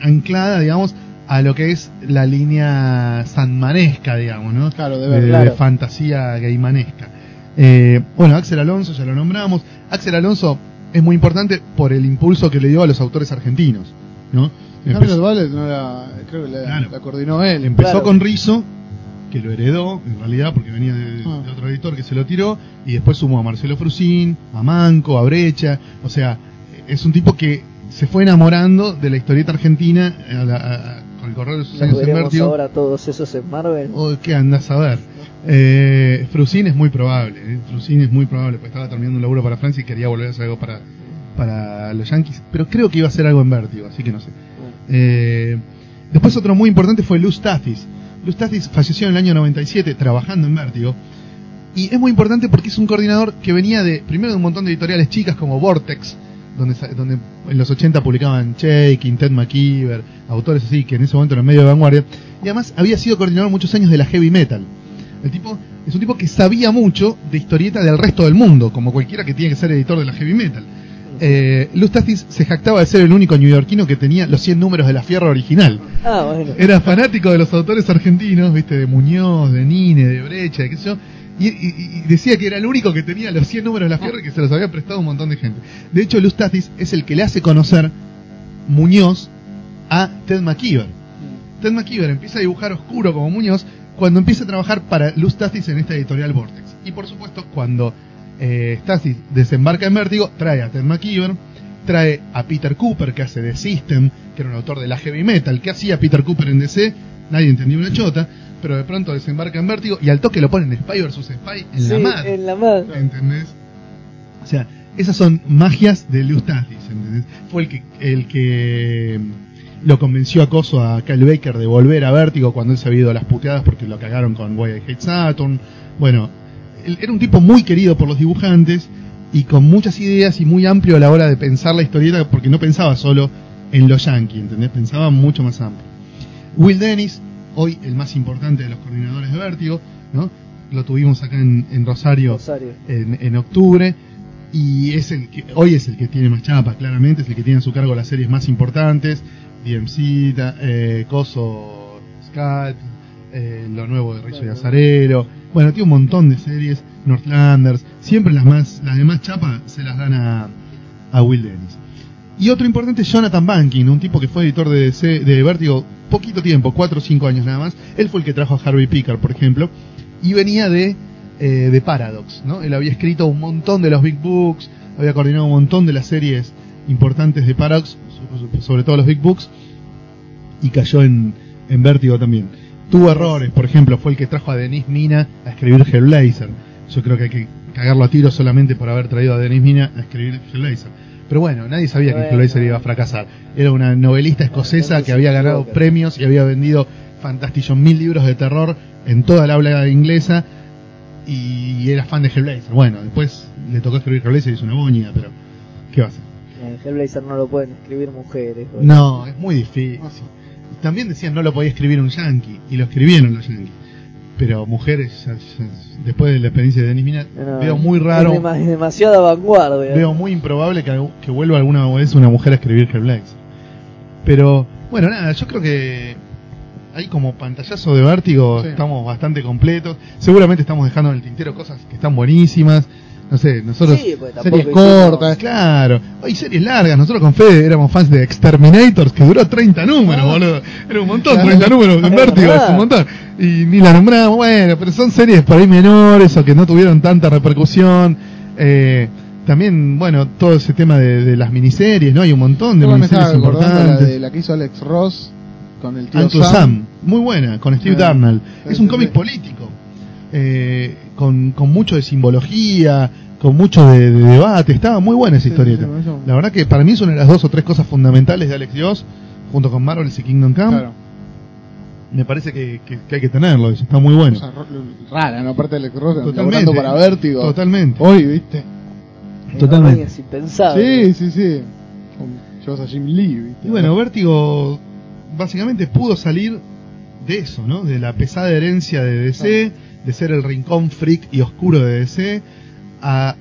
anclada, digamos, a lo que es la línea sanmanesca, digamos, ¿no? Claro, de ver. de claro. fantasía gaymanesca. Eh, bueno, Axel Alonso, ya lo nombramos. Axel Alonso es muy importante por el impulso que le dio a los autores argentinos, ¿no? Empezó, no la, creo que la, Claro. la coordinó él. empezó Claro. con Rizzo, que lo heredó, en realidad, porque venía de, Ah. de otro editor que se lo tiró, y después sumó a Marcelo Frusín, a Manco, a Brecha, o sea, es un tipo que se fue enamorando de la historieta argentina a la- a- el correr de sus años en ahora todos esos en Marvel. Oh, ¿Qué andás a ver? Eh, Frusin es muy probable. eh, Frusin es muy probable, porque estaba terminando un laburo para Francia y quería volver a hacer algo para, para los Yankees. Pero creo que iba a hacer algo en Vértigo, así que no sé. Eh, después otro muy importante fue Luz Tathis. Luz Tathis falleció en el año 97 trabajando en Vértigo. Y es muy importante porque es un coordinador que venía de, primero de un montón de editoriales chicas como Vortex, donde, donde en los 80 publicaban Shaking, Ted McKeever, autores así que en ese momento eran medio de vanguardia. Y además había sido coordinador muchos años de la heavy metal. El tipo es un tipo que sabía mucho de historieta del resto del mundo, como cualquiera que tiene que ser editor de la heavy metal. Eh, Luz Tathis se jactaba de ser el único neoyorquino que tenía los 100 números de la Fierra original. Ah, bueno. Era fanático de los autores argentinos, viste, de Muñoz, de Nine, de Brecha, de qué sé yo. Y, y- decía que era el único que tenía los 100 números de la Fierra y que se los había prestado un montón de gente. De hecho, Luz Tathis es el que le hace conocer Muñoz a Ted McKeever. Ted McKeever empieza a dibujar oscuro como Muñoz cuando empieza a trabajar para Luz Tathis en esta editorial Vortex. Y por supuesto, cuando eh, desembarca en Vértigo, trae a Ted McKeever, trae a Peter Cooper, que hace The System, que era un autor de la heavy metal. ¿Qué hacía Peter Cooper en DC? Nadie entendió una chota, pero de pronto desembarca en Vértigo y al toque lo ponen en Spy vs. Spy en la madre. en la madre. ¿Entendés? O sea, esas son magias de Luz Tathis, ¿entendés? Fue el que, el que mm, lo convenció a Coso a Kyle Baker de volver a Vértigo cuando él se había ido a las puteadas porque lo cagaron con I Hate Saturn. Bueno, él era un tipo muy querido por los dibujantes y con muchas ideas y muy amplio a la hora de pensar la historieta porque no pensaba solo en los Yankees, ¿entendés? Pensaba mucho más amplio. Will Dennis, hoy el más importante de los coordinadores de Vértigo, ¿no? Lo tuvimos acá en, en Rosario, Rosario. En, en octubre y es el que hoy es el que tiene más chapa, claramente, es el que tiene a su cargo las series más importantes, DMC, eh, Coso, Scat, eh, lo nuevo de Rizzo y Azarelo, bueno, tiene un montón de series, Northlanders, siempre las más, las de más chapa se las dan a, a Will Dennis. Y otro importante es Jonathan Banking, un tipo que fue editor de, DC, de Vértigo poquito tiempo, 4 o 5 años nada más. Él fue el que trajo a Harvey Pickard, por ejemplo, y venía de, eh, de Paradox, ¿no? Él había escrito un montón de los Big Books, había coordinado un montón de las series importantes de Paradox, so- sobre todo los Big Books, y cayó en, en Vértigo también. Tuvo errores, por ejemplo, fue el que trajo a Denis Mina a escribir Hellblazer. Yo creo que hay que cagarlo a tiro solamente por haber traído a Denis Mina a escribir Hellblazer. Pero bueno, nadie sabía que Bueno. Hellblazer iba a fracasar. Era una novelista escocesa que había ganado premios y había vendido fantastillón mil libros de terror en toda la habla inglesa y era fan de Hellblazer. Bueno, después le tocó escribir Hellblazer y es una boña, pero ¿qué va a hacer? En Hellblazer no lo pueden escribir mujeres. No, es muy difícil. También decían no lo podía escribir un yankee, y lo escribieron los yankees. Pero mujeres, después de la experiencia de Denis Mina, No, veo muy Es, raro, es demasiada vanguardia. veo muy improbable que, que vuelva alguna vez una mujer a escribir Hellblazer. Pero, bueno, nada, yo creo que ahí como pantallazo de vértigo Sí. estamos bastante completos. Seguramente estamos dejando en el tintero cosas que están buenísimas. No sé, nosotros... Sí, pues series hicimos- cortas. Claro, hay series largas. Nosotros con Fede éramos fans de Exterminators, que duró 30 números, Ah. boludo. Era un montón, Claro. 30 números en Vértigo, es un montón. Y ni la nombramos, bueno, pero son series por ahí menores o que no tuvieron tanta repercusión. Eh, también, bueno, todo ese tema de, de las miniseries, ¿no? Hay un montón de miniseries acordando la, importantes. de la que hizo Alex Ross con el tío Uncle Sam. muy buena, con Steve Sí. Darnell. Es un cómic político, eh, con, con mucho de simbología, con mucho de, de debate. Estaba muy buena esa historieta. sí, sí, eso- La verdad que para mí es una de las dos o tres cosas fundamentales de Alex Dios, junto con Marvel y Kingdom Come. Claro. Me parece que, que- que hay que tenerlo, eso está muy bueno. Rara, ¿no? Aparte de Alex Ross, Totalmente. para Vértigo. Totalmente. Hoy, ¿viste? Totalmente. Es impensable. Sí, sí, sí. Llevas a Jim Lee, ¿viste? Y bueno, Vértigo básicamente pudo salir de eso, ¿no? De la pesada herencia de DC, de ser el rincón freak y oscuro de DC, a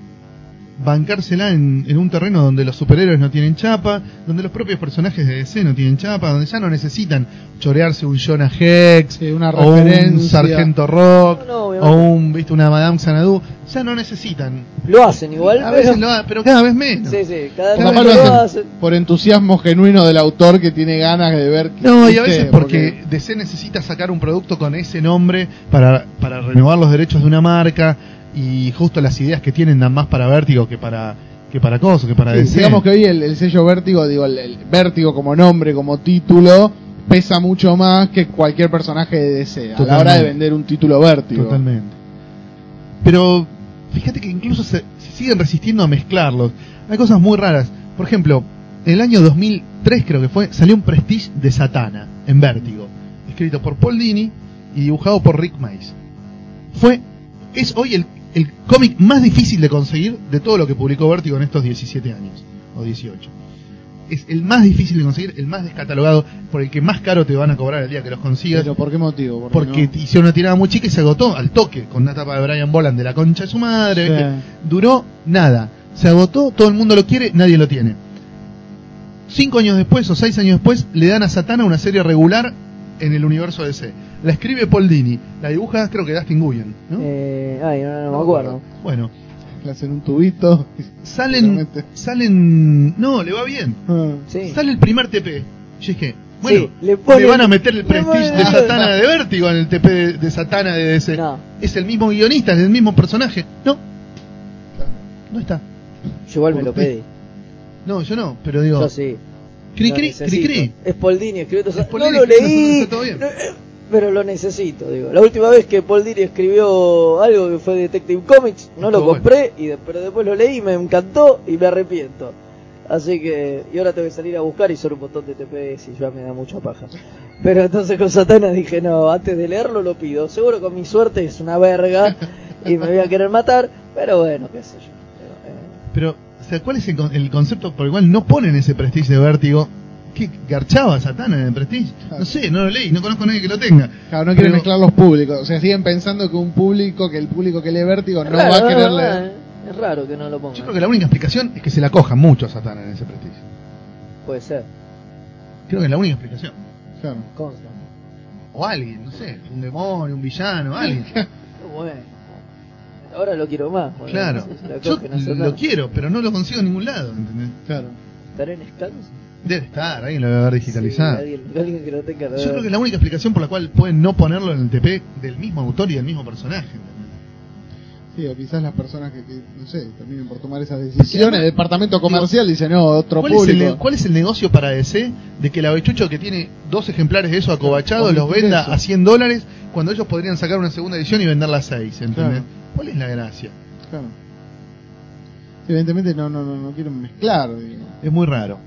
bancársela en, en un terreno donde los superhéroes no tienen chapa, donde los propios personajes de DC no tienen chapa, donde ya no necesitan chorearse un Jonah Hex, Sí, una o un. Sargento Rock, No, no, obviamente. o un, viste, una Madame Xanadu, ya no necesitan. Lo hacen igual, A pero... veces lo ha- pero cada vez menos. Sí, sí, cada vez que lo lo hacen por entusiasmo genuino del autor que tiene ganas de ver. No, y a veces porque DC necesita sacar un producto con ese nombre para, para renovar los derechos de una marca y justo las ideas que tienen dan más para Vértigo que para que para cosas, que para Sí, DC. digamos que hoy el, el sello Vértigo, digo, el, el Vértigo como nombre, como título, pesa mucho más que cualquier personaje de DC a la hora de vender un título Vértigo. Totalmente. Pero fíjate que incluso se, se siguen resistiendo a mezclarlos. Hay cosas muy raras. Por ejemplo, en el año 2003 creo que fue, salió un Prestige de Satana en Vértigo, escrito por Paul Dini y dibujado por Rick Mace. Fue es hoy el, el cómic más difícil de conseguir de todo lo que publicó Vértigo en estos 17 años o 18. Es el más difícil de conseguir, el más descatalogado, por el que más caro te van a cobrar el día que los consigas Pero ¿por qué motivo? porque no? hicieron una tirada muy chica y se agotó al toque con una tapa de Brian Boland de la concha de su madre. Sí. ¿viste? Duró nada. Se agotó, todo el mundo lo quiere, nadie lo tiene. Cinco años después o seis años después le dan a Satana una serie regular en el universo DC. La escribe Paul Dini, la dibuja creo que Dustin Nguyen. ¿no? Eh, ay, no, no me acuerdo. Bueno, Le hacen un tubito. salen, Realmente. salen, no, le va bien. Ah. Sí. Sale el primer TP. Yo dije, bueno, Sí, le van a meter el prestige de Satana de Vértigo en el TP de, de Satana de DC. No, Es el mismo guionista, es el mismo personaje. No, no está. yo igual me ¿Por lo pedí. No, yo no, pero digo, Yo sí. cri cri, cri cri. Es Paul Dini escribiendo. Es Paul no Dini lo leí, todo no, eh, pero lo necesito, digo. La última vez que Paul Dini escribió algo que fue Detective Comics, no lo compré, y de- pero después lo leí, me encantó y me arrepiento. Así que, y ahora tengo que salir a buscar y son un montón de TPS y ya me da mucha paja. Pero entonces con Satana dije, no, antes de leerlo lo pido. Seguro con mi suerte es una verga y me voy a querer matar, pero bueno, qué sé yo. Eh, Pero, o sea, ¿cuál es el, el concepto por el cual no ponen ese prestige de vértigo ¿Qué garchaba Satana en el Prestige? No sé, no lo leí, no conozco a nadie que lo tenga. Claro, no quieren Pero- mezclar los públicos. O sea, siguen pensando que un público, que el público que lee Vértigo no Raro, va a querer leer. Es raro que no lo pongan. Yo creo que la única explicación es que se la cojan mucho a Satana en ese Prestige. Puede ser. Creo que es la única explicación. Claro. Consta. O alguien, no sé, un demonio, un villano, alguien. (laughs) Bueno. Ahora lo quiero más. Claro. Se la Yo lo quiero, pero no lo consigo en ningún lado, ¿entendés? Claro. ¿Estará en scans? Debe estar, alguien lo debe haber digitalizado. Sí, alguien, alguien que lo tenga. Yo creo que la única explicación por la cual pueden no ponerlo en el TP del mismo autor y del mismo personaje. Sí, o quizás las personas que, que, no sé, terminen por tomar esas decisiones. El departamento comercial dice, no, otro ¿Cuál es, el, público. ne- cuál es el negocio para DC de que el avechucho que tiene dos ejemplares de eso acobachados los venda eso. a 100 dólares cuando ellos podrían sacar una segunda edición y venderla a 6? ¿entendés? Claro. ¿Cuál es la gracia? Claro. Evidentemente no, no, no, no quieren mezclar. Es muy raro.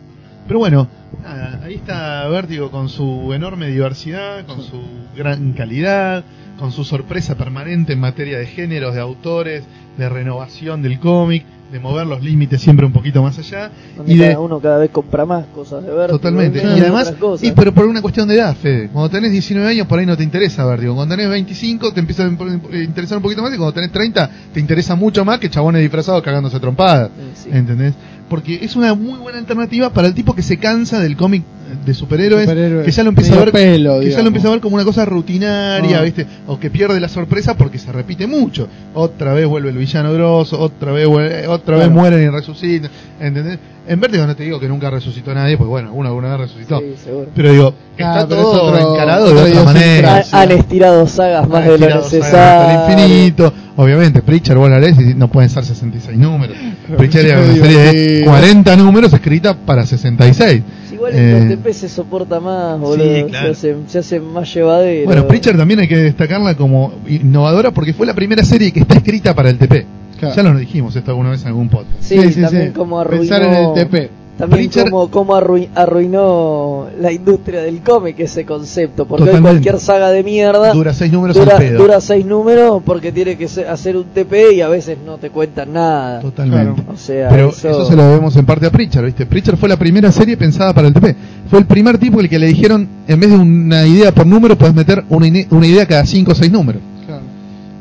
Pero bueno, nada, ahí está Vértigo con su enorme diversidad, con su gran calidad, con su sorpresa permanente en materia de géneros, de autores, de renovación del cómic, de mover los límites siempre un poquito más allá. Donde Y de, uno cada vez compra más cosas de ver. Totalmente. Y además, y pero por una cuestión de edad, Fede. Cuando tenés 19 años, por ahí no te interesa Vértigo. Cuando tenés 25, te empieza a eh, interesar un poquito más. Y cuando tenés 30, te interesa mucho más que chabones disfrazados cagándose trompadas. Sí. ¿Entendés? Porque es una muy buena alternativa para el tipo que se cansa del cómic de superhéroes, Superhéroes. que ya lo empieza a ver pelo, que ya digamos. lo empieza a ver como una cosa rutinaria, Ah. ¿viste? O que pierde la sorpresa porque se repite mucho. Otra vez vuelve el villano grosso, otra vez vuelve- otra vez Claro. mueren y resucitan, ¿entendés? En Vértigo no te digo que nunca resucitó nadie, porque bueno, uno alguna vez resucitó. Sí, seguro. Pero digo, está pero es todo otro- encarado otra de otra manera. Han, han estirado sagas más Han de lo necesario. el infinito. Obviamente, Preacher vos la lees y no pueden ser 66 números. Preacher era una serie de divertido. 40 números escrita para 66. Si Igual Eh, en los TP se soporta más, boludo. claro. se, hace, se hace más llevadero. Bueno, Preacher también hay que destacarla como innovadora porque fue la primera serie que está escrita para el TP. Claro. Ya lo dijimos esto alguna vez en algún podcast. Sí, también como arruinó. Pensar en el TP. También Preacher- como, como arrui- arruinó la industria del cómic ese concepto. Porque hoy cualquier saga de mierda Dura seis números dura, al pedo. dura seis números porque tiene que hacer un TP y a veces no te cuentan nada. Totalmente. O sea, Pero eso, eso... se lo debemos en parte a Preacher, ¿viste? Preacher fue la primera serie pensada para el TP. Fue el primer tipo el que le dijeron, en vez de una idea por número, puedes meter una, una idea cada 5 o 6 números. Claro.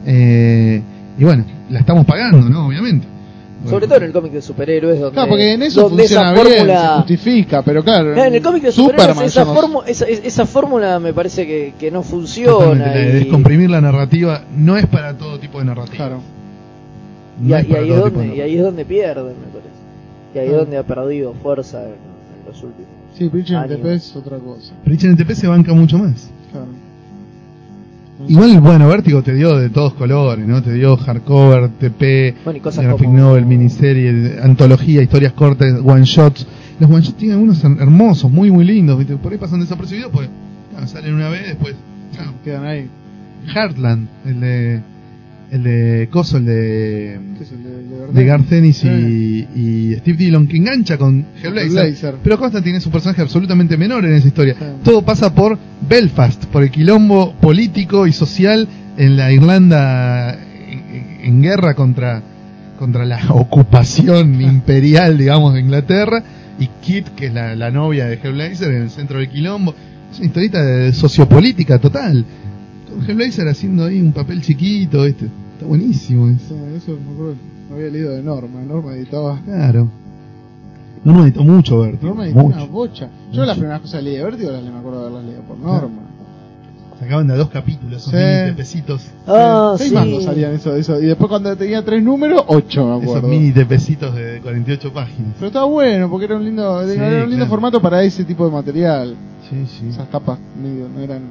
Eh, y bueno, la estamos pagando, ¿no? Obviamente. Sobre todo en el cómic de superhéroes, donde, Claro, porque en eso donde funciona esa bien, se fórmula. justifica, pero claro. Claro, en el cómic de superhéroes Superman esa, somos- fórmula- esa, esa fórmula me parece que, que no funciona. Y- descomprimir la narrativa no es para todo tipo de narrativa. Claro. No Y, es y ahí es donde, y ahí es donde pierden, me parece. Y ahí es Ah. donde ha perdido fuerza en, en los últimos. Sí, Preacher en. TP es otra cosa. Preacher en TP se banca mucho más. Claro. Igual, bueno, Vértigo te dio de todos colores, ¿no? Te dio hardcover, TP, Bueno, graphic como- novel, miniserie, antología, historias cortas, one shots. Los one shots tienen algunos her- hermosos, muy, muy lindos, ¿viste? Por ahí pasan desapercibidos, pues claro, salen una vez, después. Quedan ahí. Heartland, el de. El de Coso, el de. ¿Qué es el de, Ennis y, Steve Dillon, que engancha con Hellblazer. Pero Constantine es un personaje absolutamente menor en esa historia. Sí. Todo pasa por Belfast, por el quilombo político y social en la Irlanda en guerra contra, contra la (laughs) ocupación (laughs) imperial, digamos, de Inglaterra. Y Kit, que es la, la novia de Hellblazer, en el centro del quilombo. Es una historieta de sociopolítica total. Hellblazer haciendo ahí un papel chiquito, ¿viste? Está buenísimo. eso. Sí, eso me acuerdo. Lo había leído de Norma. Norma editaba. Claro. No nos editó mucho, Berti. Norma editó una Mucho. bocha. Yo las primeras cosas que leí de Vértigo las me acuerdo de haberlas leído por Norma. Sacaban de dos capítulos, esos Sí. mini tepecitos. Ah, Seis sí. mangos salían eso, eso. Y después cuando tenía tres números, ocho me Esos acuerdo. mini tepecitos de 48 páginas. Pero estaba bueno porque era un lindo, Sí, era un lindo claro. formato para ese tipo de material. Sí, sí. Esas tapas medio, no eran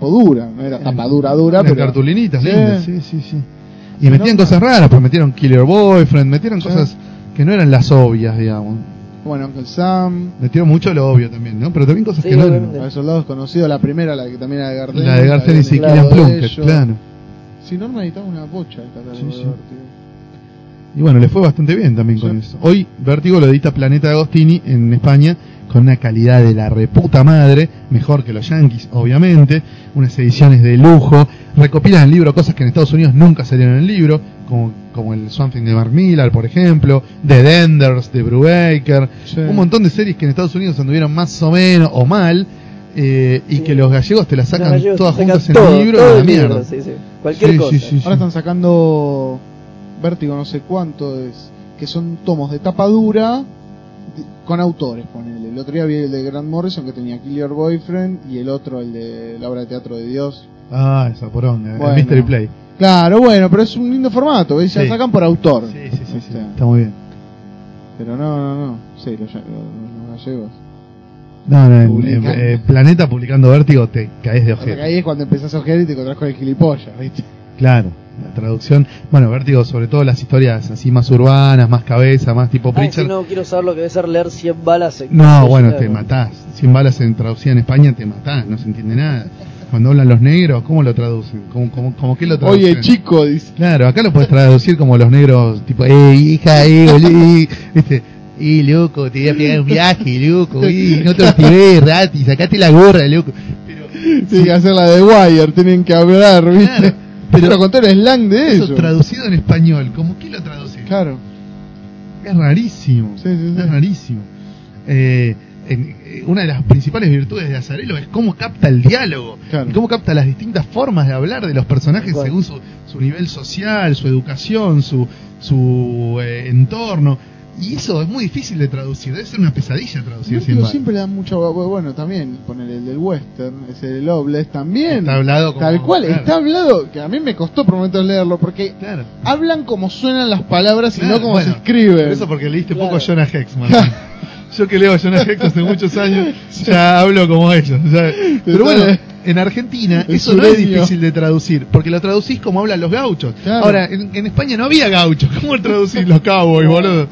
dura, no era tapa dura dura, Eran pero cartulinitas Sí. lindas, sí, sí, sí. Y metían cosas raras, pues metieron Killer Boyfriend, metieron Sí. cosas que no eran las obvias, digamos. bueno, Uncle Sam, Metieron mucho lo obvio también, ¿no? Pero también cosas Sí, que no eran. de Soldados Conocidos, la primera, la que también era de Gardel. La de García y Killian Plunkett, claro. Si Norma editaba una bocha de catálogo Sí, de sí. Vértigo. Y bueno, le fue bastante bien también con eso. Hoy Vértigo lo edita Planeta de Agostini en España con una calidad de la reputa madre, mejor que los Yankees, obviamente, unas ediciones de lujo, recopilan en el libro cosas que en Estados Unidos nunca salieron en el libro, como, como el Something de Mark Millar, por ejemplo, The Denders de Brubaker, Sí. un montón de series que en Estados Unidos anduvieron más o menos o mal, eh, y Sí. que los gallegos te las sacan todas sacan juntas en todo, el libro todo la el libro, mierda. sí, sí. Cualquier Sí, cosa. sí, sí, sí. Ahora están sacando Vértigo no sé cuánto es, que son tomos de tapa dura de- con autores, ponele. El otro día vi el de Grant Morrison que tenía Kill Your Boyfriend y el otro el de la obra de teatro de Dios. Ah, esa Bueno. el Mystery Play. Claro, bueno, pero es un lindo formato, ¿ves? Ya Sí. sacan por autor. Sí, sí, sí, sí, Este, está muy bien. Pero no, no, no. Sí, los, los- gallegos. No, no, en, Publican. en- eh, Planeta publicando Vértigo te caes de ojete. ahí es cuando empezás a ojear y te encontrás con el gilipollas, ¿viste? Claro, la traducción. Bueno, Vértigo, sobre todo las historias así más urbanas, más cabeza, más tipo Ay, Preacher. si no quiero saber lo que debe ser leer 100 balas en No, bueno, te matás. 100 balas en traducida en España te matás, no se entiende nada. Cuando hablan los negros, ¿cómo lo traducen? ¿Cómo, cómo, cómo qué lo traducen? Oye, chico, dice. Claro, acá lo puedes traducir como los negros, tipo, eh, hija, eh, boludo, ¿viste? Y loco, te voy a pegar un viaje, loco, y no te activé, rati, sacate la gorra, loco. Pero, Tienen que hacer la de Wire, tienen que hablar, ¿viste? Claro, pero pero- con el slang de eso traducido en español, ¿cómo qué lo traducís? Claro. Es rarísimo, Sí, sí, sí. es rarísimo. Eh, en- eh, una de las principales virtudes de Azarelo es cómo capta el diálogo Claro. y cómo capta las distintas formas de hablar de los personajes según su, su nivel social, su educación, su, su eh, entorno. Y eso es muy difícil de traducir, debe ser una pesadilla traducir cien balas. siempre le da mucho. Bueno, también poner el del western, ese de Loveless, también. Está hablado como- Tal cual, claro. está hablado. Que a mí me costó por momentos leerlo, porque Claro. hablan como suenan las palabras y no como bueno, se escriben. pero Eso porque leíste poco Jonah Hex, Martín. (laughs) Yo que leo a Jonah hace muchos años, ya hablo como ellos. Pero bueno, en Argentina El eso no es difícil de traducir, porque lo traducís como hablan los gauchos. Claro. Ahora, en, en España no había gauchos, ¿cómo traducís los cowboys, boludo?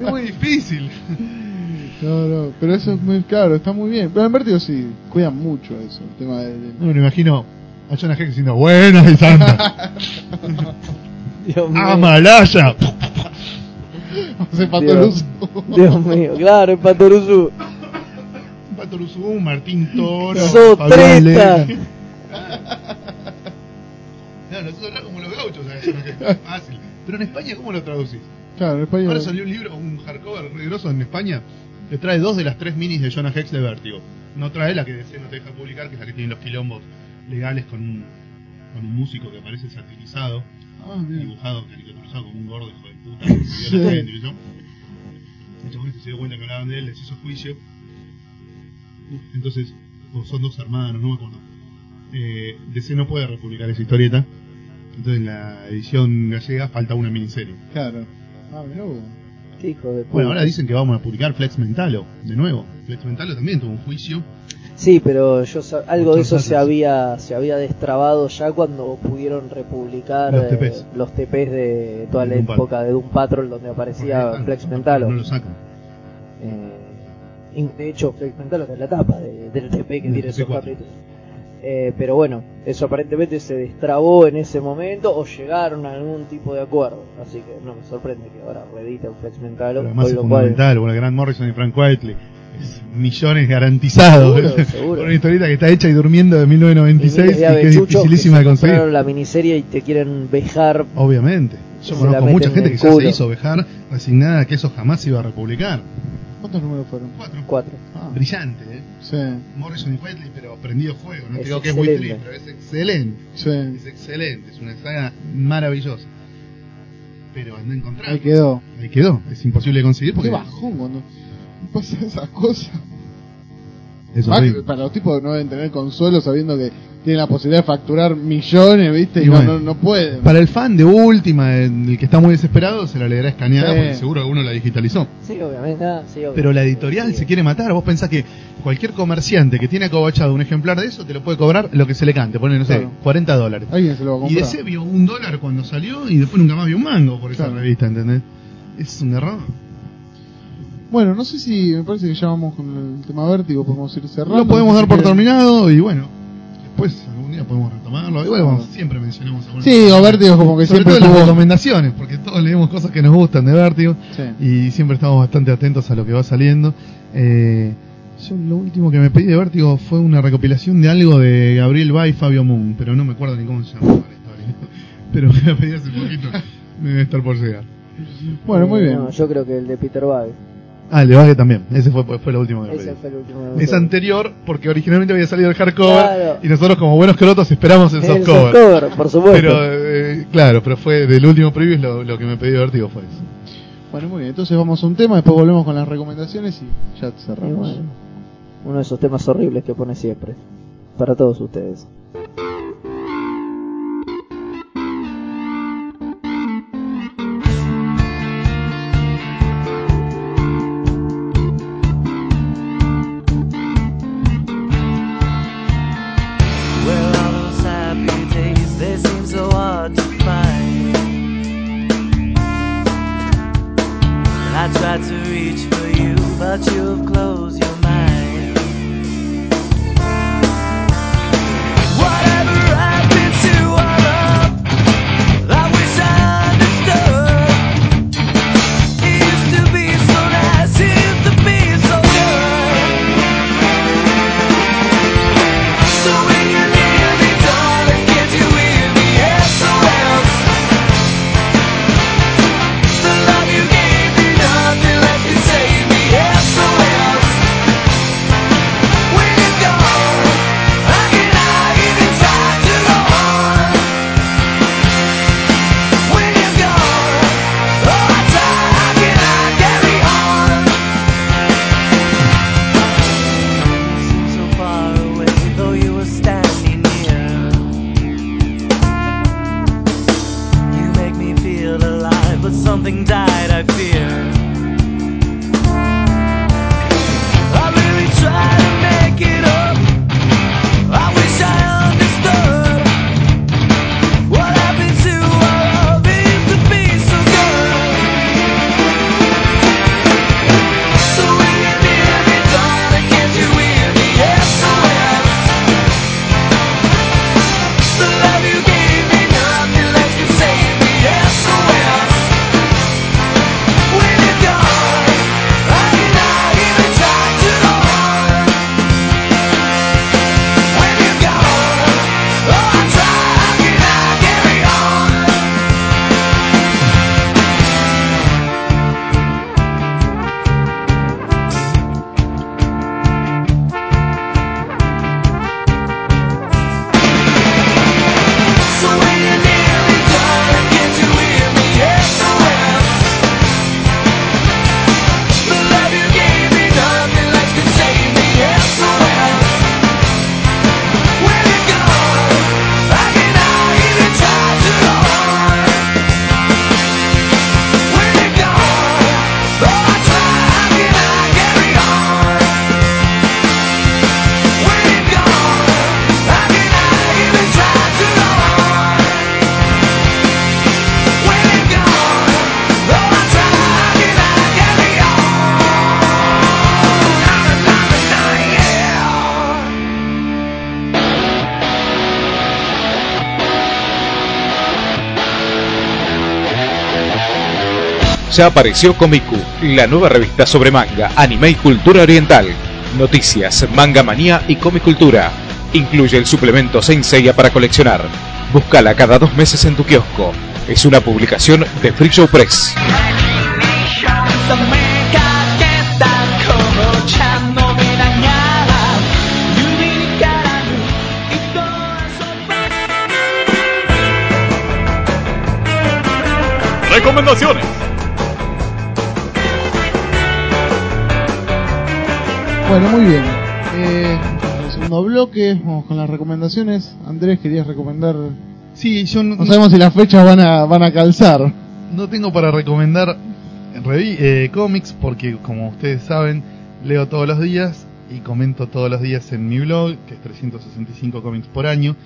Es muy difícil. No, no, pero eso es muy claro, está muy bien. Pero en Vértigo sí, cuidan mucho eso, el tema de. de- No me imagino a Jonah Hex diciendo, buenas y santa, Dios (laughs) mío. Amalaya. (laughs) Hace pato Dios, mío, claro, en Patoruzú. Patoruzú, Martín Toro, Sotreta. No, nosotros hablamos como los gauchos, ¿sabes? Es (laughs) fácil. Pero en España, ¿cómo lo traducís? Claro, en español. Ahora salió un libro, un hardcover grosso en España, que trae dos de las tres minis de Jonah Hex de Vértigo. No trae la que DC no te deja publicar, que es la que tiene los quilombos legales con un, con un músico que aparece satirizado, Ah, dibujado, caricaturizado como un gordo hijo de puta, que la gente, ¿no? El chabón se dio cuenta que hablaban de él, les hizo juicio. Entonces, o son dos hermanos, no me acuerdo. Eh, DC no puede republicar esa historieta. Entonces en la edición gallega falta una miniserie. Claro. Ah, mirá vos. Qué hijo de puta. Bueno, ahora dicen que vamos a publicar Flex Mentalo, de nuevo. Flex Mentalo también tuvo un juicio. Sí, pero yo algo de eso se había se había destrabado ya cuando pudieron republicar Los eh, TPs. los TPs de toda De la época de Doom Patrol donde aparecía Porque, Flex Mentalo. No lo sacan. Eh, de hecho, Flex Mentalo está en la tapa de- del TP que tiene esos TP4. capítulos. Eh, pero bueno, eso aparentemente se destrabó en ese momento o llegaron a algún tipo de acuerdo. Así que no me sorprende que ahora reediten Flex Mentalo. Pero además con es lo cual- fundamental, bueno, Grant Morrison y Frank Whiteley. Es millones garantizados. Seguro, (laughs) seguro. Una historieta que está hecha y durmiendo de 1996 y de que es dificilísima que de se conseguir. la miniserie y te quieren vejar. Obviamente. Yo conozco mucha gente en que ya se hizo vejar resignada que eso jamás se iba a republicar. ¿Cuántos números fueron? Cuatro. Cuatro. Ah, Brillante, ¿eh? sí, Morrison y Whiteley, pero prendido fuego. No Es te digo que es muy excelente. pero es excelente. sí. Es excelente, es una saga maravillosa. Pero anda a encontrar. Ahí quedó. Ahí quedó, es imposible de conseguir porque Qué bajón cuando pasa esas cosas. es Más para los tipos que no deben tener consuelo sabiendo que tienen la posibilidad de facturar millones, ¿viste? Y, Y no, bueno. no, no pueden. Para el fan de última, el que está muy desesperado, se la leerá escaneada Sí. porque seguro alguno la digitalizó. Sí, obviamente. ah, sí, obviamente. Pero la editorial Sí. se quiere matar. Vos pensás que cualquier comerciante que tiene acobachado un ejemplar de eso te lo puede cobrar lo que se le cante, pone, no sé, Claro. 40 dólares. Alguien se lo va a Y. DC vio un dólar cuando salió y después nunca más vio un mango por esa Claro. revista, ¿entendés? Es un error. Bueno, no sé si me parece que ya vamos con el tema vértigo, podemos ir cerrando. Lo podemos dar por terminado y bueno, después algún día podemos retomarlo. Igual bueno, siempre mencionamos algunas Sí, digo, Vértigo como que Sobre siempre todo las recomendaciones, porque todos leemos cosas que nos gustan de Vértigo Sí. y siempre estamos bastante atentos a lo que va saliendo. Eh, yo lo último que me pedí de Vértigo fue una recopilación de algo de Gabriel Bay y Fabio Moon, pero no me acuerdo ni cómo se llamaba la historia. (laughs) Pero me la pedí hace poquito, me (laughs) debe estar por llegar. Bueno, muy bien. No, yo creo que el de Peter Bagge. Ah, el de Bagge también, ese fue, fue lo último que me Ese pedí. fue el último. que Es anterior porque originalmente había salido el hardcover Claro. y nosotros como buenos crotos esperamos el El softcover. softcover, por supuesto. Pero eh, claro, pero fue del último preview lo, lo que me pedí de Vértigo fue eso. Bueno, muy bien. Entonces vamos a un tema, después volvemos con las recomendaciones y ya Y cerramos. bueno, uno de esos temas horribles que pone siempre. Para todos ustedes. apareció Comiku, la nueva revista sobre manga, anime y cultura oriental. Noticias, manga manía y comicultura. Incluye el suplemento Senseiya para coleccionar. Búscala cada dos meses en tu kiosco. Es una publicación de Free Show Press. Recomendaciones Bueno, muy bien. Eh, el segundo bloque, vamos con las recomendaciones. Andrés, querías recomendar. Sí, yo no, No sabemos si las fechas van a, van a calzar. no tengo para recomendar eh, cómics porque como ustedes saben leo todos los días y comento todos los días en mi blog que es 365 cómics por año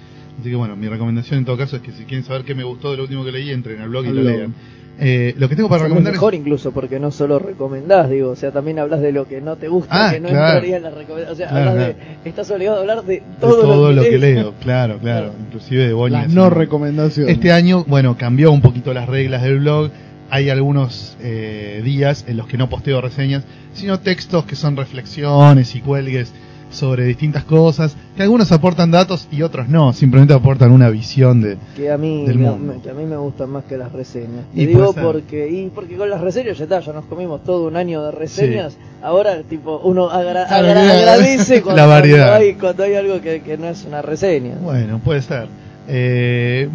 así que bueno mi recomendación en todo caso es que si quieren saber qué me gustó de lo último que leí entren al blog y Al lo blog. lean Eh, lo que tengo para Es recomendar mejor incluso porque no solo recomendás, digo, o sea, también hablas de lo que no te gusta, Ah, que no claro. entraría en la recomendación. O sea, Claro, hablas claro. de, estás obligado a hablar de de todo, todo, lo que lees. leo, claro, claro, inclusive de Boña. Las sí. no recomendaciones. Este año, bueno, cambió un poquito las reglas del blog. Hay algunos eh, días en los que no posteo reseñas, sino textos que son reflexiones y cuelgues sobre distintas cosas, que algunos aportan datos y otros no, simplemente aportan una visión de... que a mí del mundo. me- que a mí me gustan más que las reseñas. Y Y digo porque y porque con las reseñas ya está, ya nos comimos todo un año de reseñas. Ahora tipo uno agra- agra- agradece (laughs) cuando, La variedad. cuando hay cuando hay algo que, que no es una reseña. Bueno, puede ser. Eh,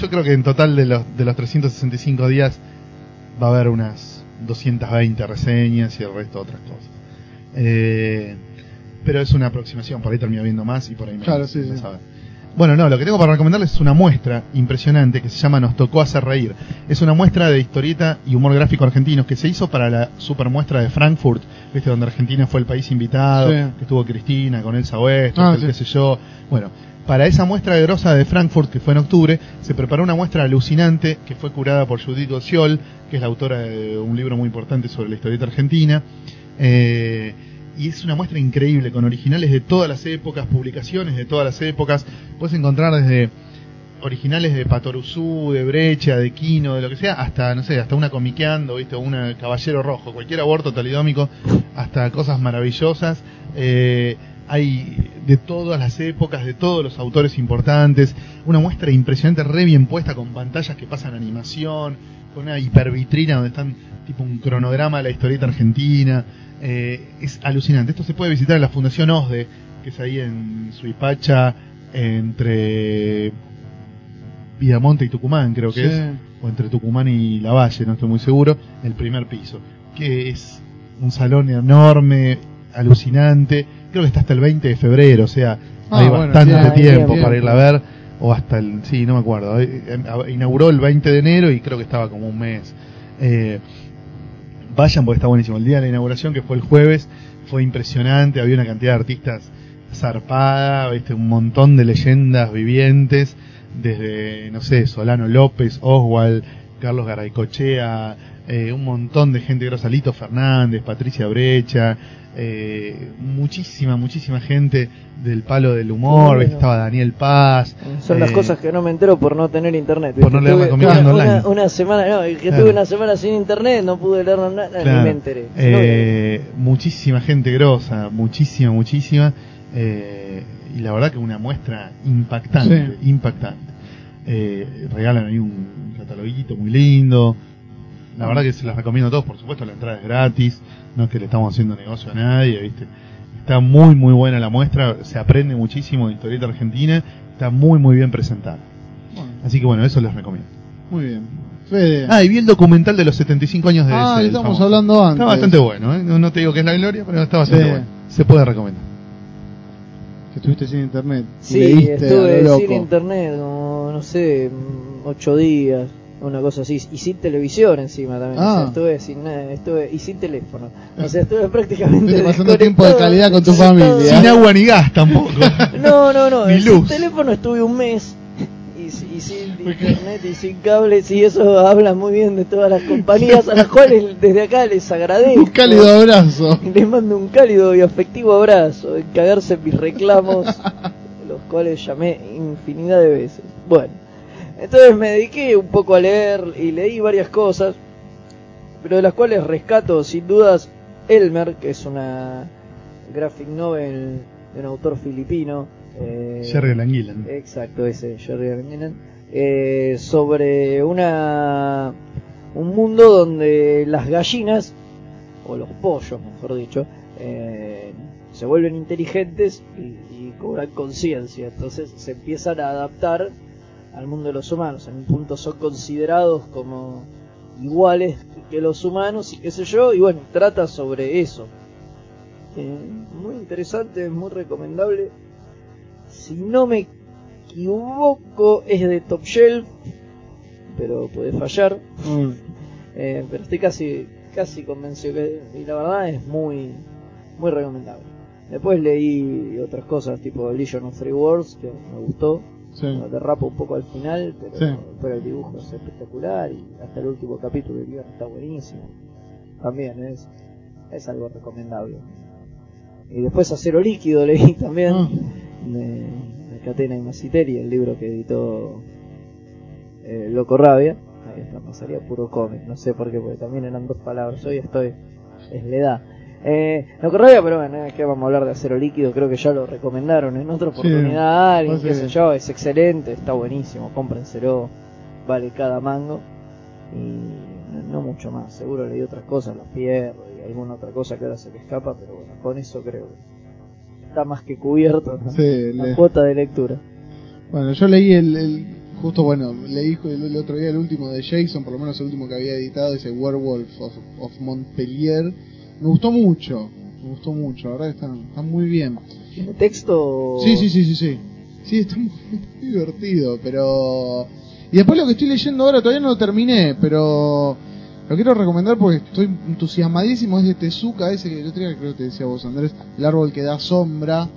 yo creo que en total de los, de los 365 días va a haber unas 220 reseñas y el resto otras cosas. Eh, pero es una aproximación, por ahí termina viendo más y por ahí menos. Claro, sí, sabe. Bueno, no, lo que tengo para recomendarles es una muestra impresionante que se llama Nos tocó hacer reír. Es una muestra de historieta y humor gráfico argentinos que se hizo para la super muestra de Frankfurt, ¿viste? donde Argentina fue el país invitado, Sí. que estuvo Cristina con Elsa Oeste, Ah, qué sí. sé yo. Bueno, para esa muestra de grosa de Frankfurt, que fue en octubre, se preparó una muestra alucinante que fue curada por Judith Ociol, que es la autora de un libro muy importante sobre la historieta argentina. Eh, y es una muestra increíble, con originales de todas las épocas, publicaciones de todas las épocas. Puedes encontrar desde originales de Patoruzú, de Brecha, de Quino, de lo que sea, hasta, no sé, hasta una comiqueando, ¿viste? Una Caballero Rojo, cualquier aborto talidómico, hasta cosas maravillosas. Eh, hay de todas las épocas, de todos los autores importantes, una muestra impresionante, re bien puesta, con pantallas que pasan animación, con una hipervitrina donde están tipo un cronograma de la historieta argentina. Eh, es alucinante. Esto se puede visitar en la Fundación OSDE, que es ahí en Suipacha, entre Vidamonte y Tucumán, creo que Sí. es, o entre Tucumán y La Valle, no estoy muy seguro, el primer piso, que es un salón enorme, alucinante, creo que está hasta el 20 de febrero, o sea, Ah, hay bueno, bastante tiempo para irla a ver, o hasta el, sí, no me acuerdo, eh, inauguró el 20 de enero y creo que estaba como un mes. Eh, vayan porque está buenísimo. El día de la inauguración, que fue el jueves, fue impresionante. Había una cantidad de artistas zarpada, ¿viste? un montón de leyendas vivientes, desde, no sé, Solano López, Oswald, Carlos Garaycochea, eh, un montón de gente grosa, Lito Fernández, Patricia Brecha, eh, muchísima, muchísima gente del palo del humor, estaba Daniel Paz. Son las eh, cosas que no me entero por no tener internet. Por no leer comiqueando una, online. una, una semana, no, que Claro. tuve una semana sin internet, no pude leer nada, Claro. ni me enteré. No, Eh, muchísima gente grosa, muchísima, muchísima. eh, y la verdad que una muestra impactante, impactante. Eh, regalan ahí un cataloguito muy lindo. La verdad que se las recomiendo a todos, por supuesto la entrada es gratis, no es que le estamos haciendo negocio a nadie, ¿viste? Está muy muy buena la muestra, se aprende muchísimo de historieta argentina, está muy muy bien presentada. Bueno, Así que bueno, eso les recomiendo. muy bien. Fede. Ah, y vi el documental de los 75 años de Ah, ese, estamos famoso. hablando antes. Está bastante bueno, ¿eh? no, no te digo que es la gloria, pero está bastante bueno. Se puede recomendar. Que estuviste sin internet. Sí, leíste estuve lo sin internet, como, no sé, ocho días, una cosa así, y sin televisión encima también. Ah. O sea, estuve sin nada, estuve, y sin teléfono. O sea, estuve (laughs) prácticamente. Estuviste pasando tiempo de calidad con tu familia. Sin agua ni gas tampoco. (laughs) No, no, no, Ni sin teléfono estuve un mes. Y, si- y sin internet y sin cables, y eso habla muy bien de todas las compañías a las (laughs) cuales desde acá les agradezco. Un cálido abrazo. Les mando un cálido y afectivo abrazo, en cagarse en mis reclamos, los cuales llamé infinidad de veces. Bueno, entonces me dediqué un poco a leer y leí varias cosas, pero de las cuales rescato sin dudas Elmer, que es una graphic novel de un autor filipino. eh, Jerry Languilan. Exacto, ese Jerry Arminan. Eh, sobre una un mundo donde las gallinas, o los pollos, mejor dicho, eh, se vuelven inteligentes y, y cobran conciencia. Entonces se empiezan a adaptar al mundo de los humanos. En un punto son considerados como iguales que los humanos y qué sé yo. Y bueno, trata sobre eso. Eh, muy interesante, muy recomendable. Si no me equivoco, es de Top Shelf, pero puede fallar. Mm. Eh, pero estoy casi casi convencido que y la verdad es muy muy recomendable. Después leí otras cosas tipo Legion of Free Worlds que me gustó, Sí. Derrapa un poco al final, pero, Sí. pero el dibujo es espectacular y hasta el último capítulo el guion está buenísimo. También es, es algo recomendable. Y después Acero Líquido leí (laughs) también Ah. de, de Catena y Masiteri, el libro que editó eh, Loco Rabia. Ahí está, me salía puro cómic, no sé por qué, porque también eran dos palabras. Hoy estoy, es la edad. Eh, Loco Rabia, pero bueno, es que vamos a hablar de Acero Líquido, creo que ya lo recomendaron en otra Sí, oportunidad, alguien, pues qué sí. sé yo, es excelente, está buenísimo, cómprenselo, vale cada mango. Y no, no mucho más, seguro leí otras cosas, los pierdo y alguna otra cosa que ahora se me escapa, pero bueno, con eso creo que está más que cubierto ¿no? Sí, la le- cuota de lectura. Bueno, yo leí el, el- justo bueno, leí el, el otro día el último de Jason, por lo menos el último que había editado, ese Werewolf of, of Montpellier. Me gustó mucho, me gustó mucho, la verdad que está, está muy bien. ¿Tiene texto? Sí, sí, sí, sí, sí. Sí, está muy, (laughs) muy divertido, pero... Y después lo que estoy leyendo ahora, todavía no lo terminé, pero lo quiero recomendar porque estoy entusiasmadísimo, es de Tezuka, ese que el otro día creo que te decía vos Andrés, el árbol que da sombra,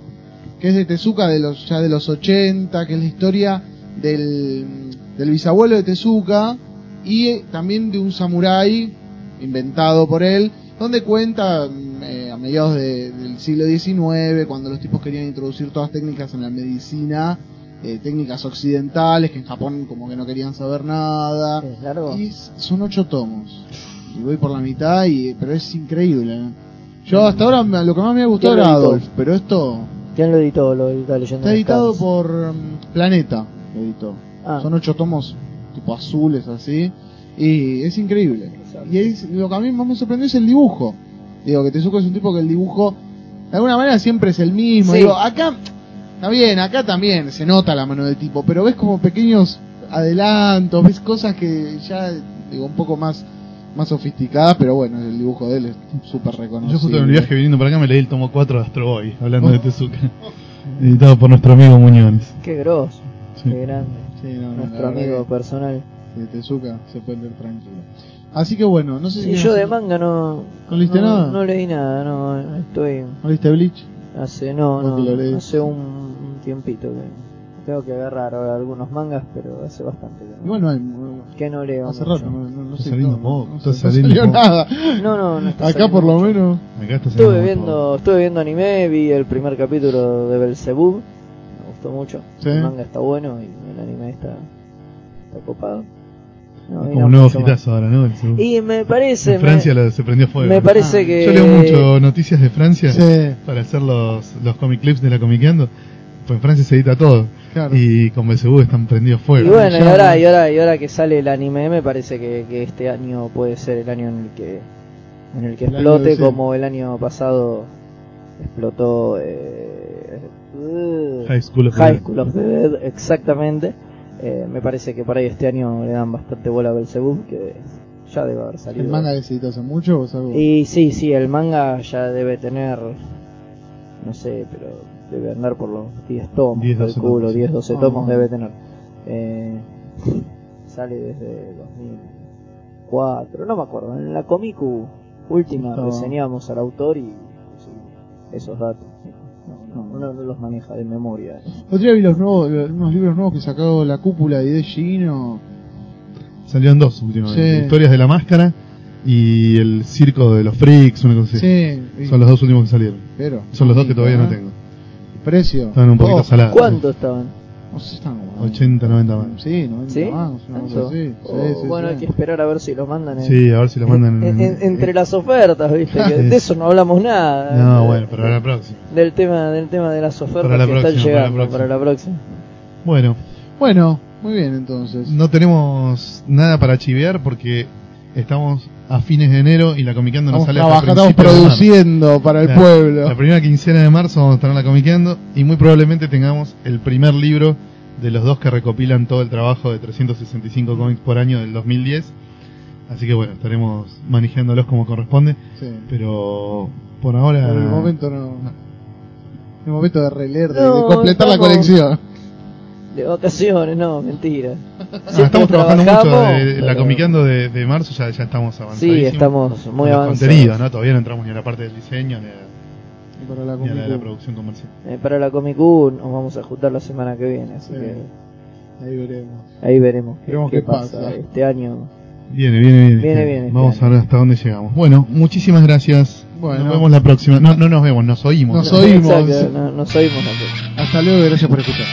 que es de Tezuka de los, ya de los 80, que es la historia del, del bisabuelo de Tezuka y eh, también de un samurái inventado por él, donde cuenta eh, a mediados de- del siglo XIX, cuando los tipos querían introducir todas técnicas en la medicina, eh, técnicas occidentales, que en Japón como que no querían saber nada. ¿Es largo? Y son ocho tomos. Y voy por la mitad, y pero es increíble. ¿eh? Yo hasta ahora me- lo que más me ha gustado ¿Quién era? Adolf, pero esto ¿Quién lo editó? Lo editó leyendo está editado por mm, Planeta. Lo editó. Ah. Son ocho tomos tipo azules así. Y es increíble. Y es, lo que a mí más me sorprendió es el dibujo. Digo, que Tezuka es un tipo que el dibujo, de alguna manera siempre es el mismo. Sí. Digo, acá, está bien, acá también se nota la mano del tipo, pero ves como pequeños adelantos, ves cosas que ya, digo, un poco más más sofisticadas, pero bueno, el dibujo de él es súper reconocido. Yo justo en el viaje viniendo para acá me leí el tomo 4 de Astro Boy, hablando de Tezuka. Editado por nuestro amigo Muñones. Qué grosso, Sí. qué grande. Sí, no, no, Nuestro amigo personal. de Tezuka se puede leer tranquilo. Así que bueno, no sé Sí, si... yo de manga no. ¿No leíste no, nada? No leí nada, no. Estoy. ¿No viste Bleach? Hace. No, ¿Vos no. Hace un, un tiempito que. Tengo que agarrar ahora algunos mangas, pero hace bastante que no, Igual no hay... que no leo. Hace mucho. rato, no, no, no Está sé. saliendo no, no está saliendo salió poco. nada. No, no, no está Acá por lo mucho. menos... Acá está Estuve saliendo viendo, estuve viendo anime, vi el primer capítulo de Belzebub, me gustó mucho. Sí. El manga está bueno y el anime está, está copado. No, Como un nuevo hitazo ahora, ¿no? El. Y me parece, en Francia me, lo- se prendió fuego. me parece Ah, que Yo leo mucho noticias de Francia Sí, para hacer los, los comic clips de la Comiqueando. Pues en Francia se edita todo. claro. Y con Belzebú están prendidos Y fuego. bueno, y ahora, bueno. y ahora, y ahora que sale el anime, me parece que, que este año puede ser el año en el que en el que El explote como el año pasado explotó eh, High School of the High Dead. School of the Dead, exactamente. Eh, me parece que por ahí este año le dan bastante bola a Belzebub, que ya debe haber salido. ¿El manga ese hace mucho o es algo? Y sí, sí, el manga ya debe tener, no sé, pero debe andar por los 10 tomos, 10, 12 calculo, tomos. 10, 12 Ah. tomos debe tener. Eh, sale desde 2004, no me acuerdo, en la Comicu última reseñamos al autor y esos datos. No, no, uno no los maneja de memoria. Otro día vi los nuevos, los- unos libros nuevos que sacó la cúpula de Ide Gino. Salieron dos últimamente. Sí. Historias de la máscara y el circo de los freaks, una cosa así. Sí, y- Son los dos últimos que salieron. pero, Son los dos que todavía no ¿eh? tengo. Precio. Están un poquito Oh, salados. ¿Cuánto estaban? No sé, están como 80, 90 más. Sí, 90 ¿Sí? más, una así. Sí, Oh, sí, bueno, sí. hay que esperar a ver si los mandan en, Sí, a ver si los mandan en- en- entre en- las ofertas, ¿viste? Que (laughs) de eso no hablamos nada. No, bueno, pero ahora la próxima. Del tema, del tema de las ofertas Para la que próxima, están para la llegando próxima. para la próxima. Bueno, Bueno, muy bien entonces. no tenemos nada para chivear porque estamos a fines de enero y la Comiqueando no Estamos sale hasta trabajando, estamos principios de marzo. produciendo para el La- pueblo. La primera quincena de marzo vamos a estar en la Comiqueando y muy probablemente tengamos el primer libro de los dos que recopilan todo el trabajo de 365 cómics por año del 2010. Así que bueno, estaremos manejándolos como corresponde, Sí. pero por ahora... Por el momento no. El momento de releer, de, de No, completar la colección. De vacaciones, no, mentira. Ah, estamos trabajando mucho trabajamos, de la Comiqueando de, de marzo, ya, ya estamos Sí, avanzadísimos. estamos muy avanzados. contenidos, ¿no? Todavía no entramos ni a la parte del diseño ni a, para la a la, de producción comercial. Eh, para la Comic Con nos vamos a juntar la semana que viene, así Sí. que Ahí veremos. ahí veremos qué, Veremos qué qué pasa. pasa. este año. Viene, viene, viene. Este Vamos año. a ver hasta dónde llegamos. Bueno, muchísimas gracias. Bueno. Nos vemos la próxima. No, no nos vemos, nos oímos. Nos oímos. Exacto, no- nos oímos. Hasta luego y gracias por escuchar.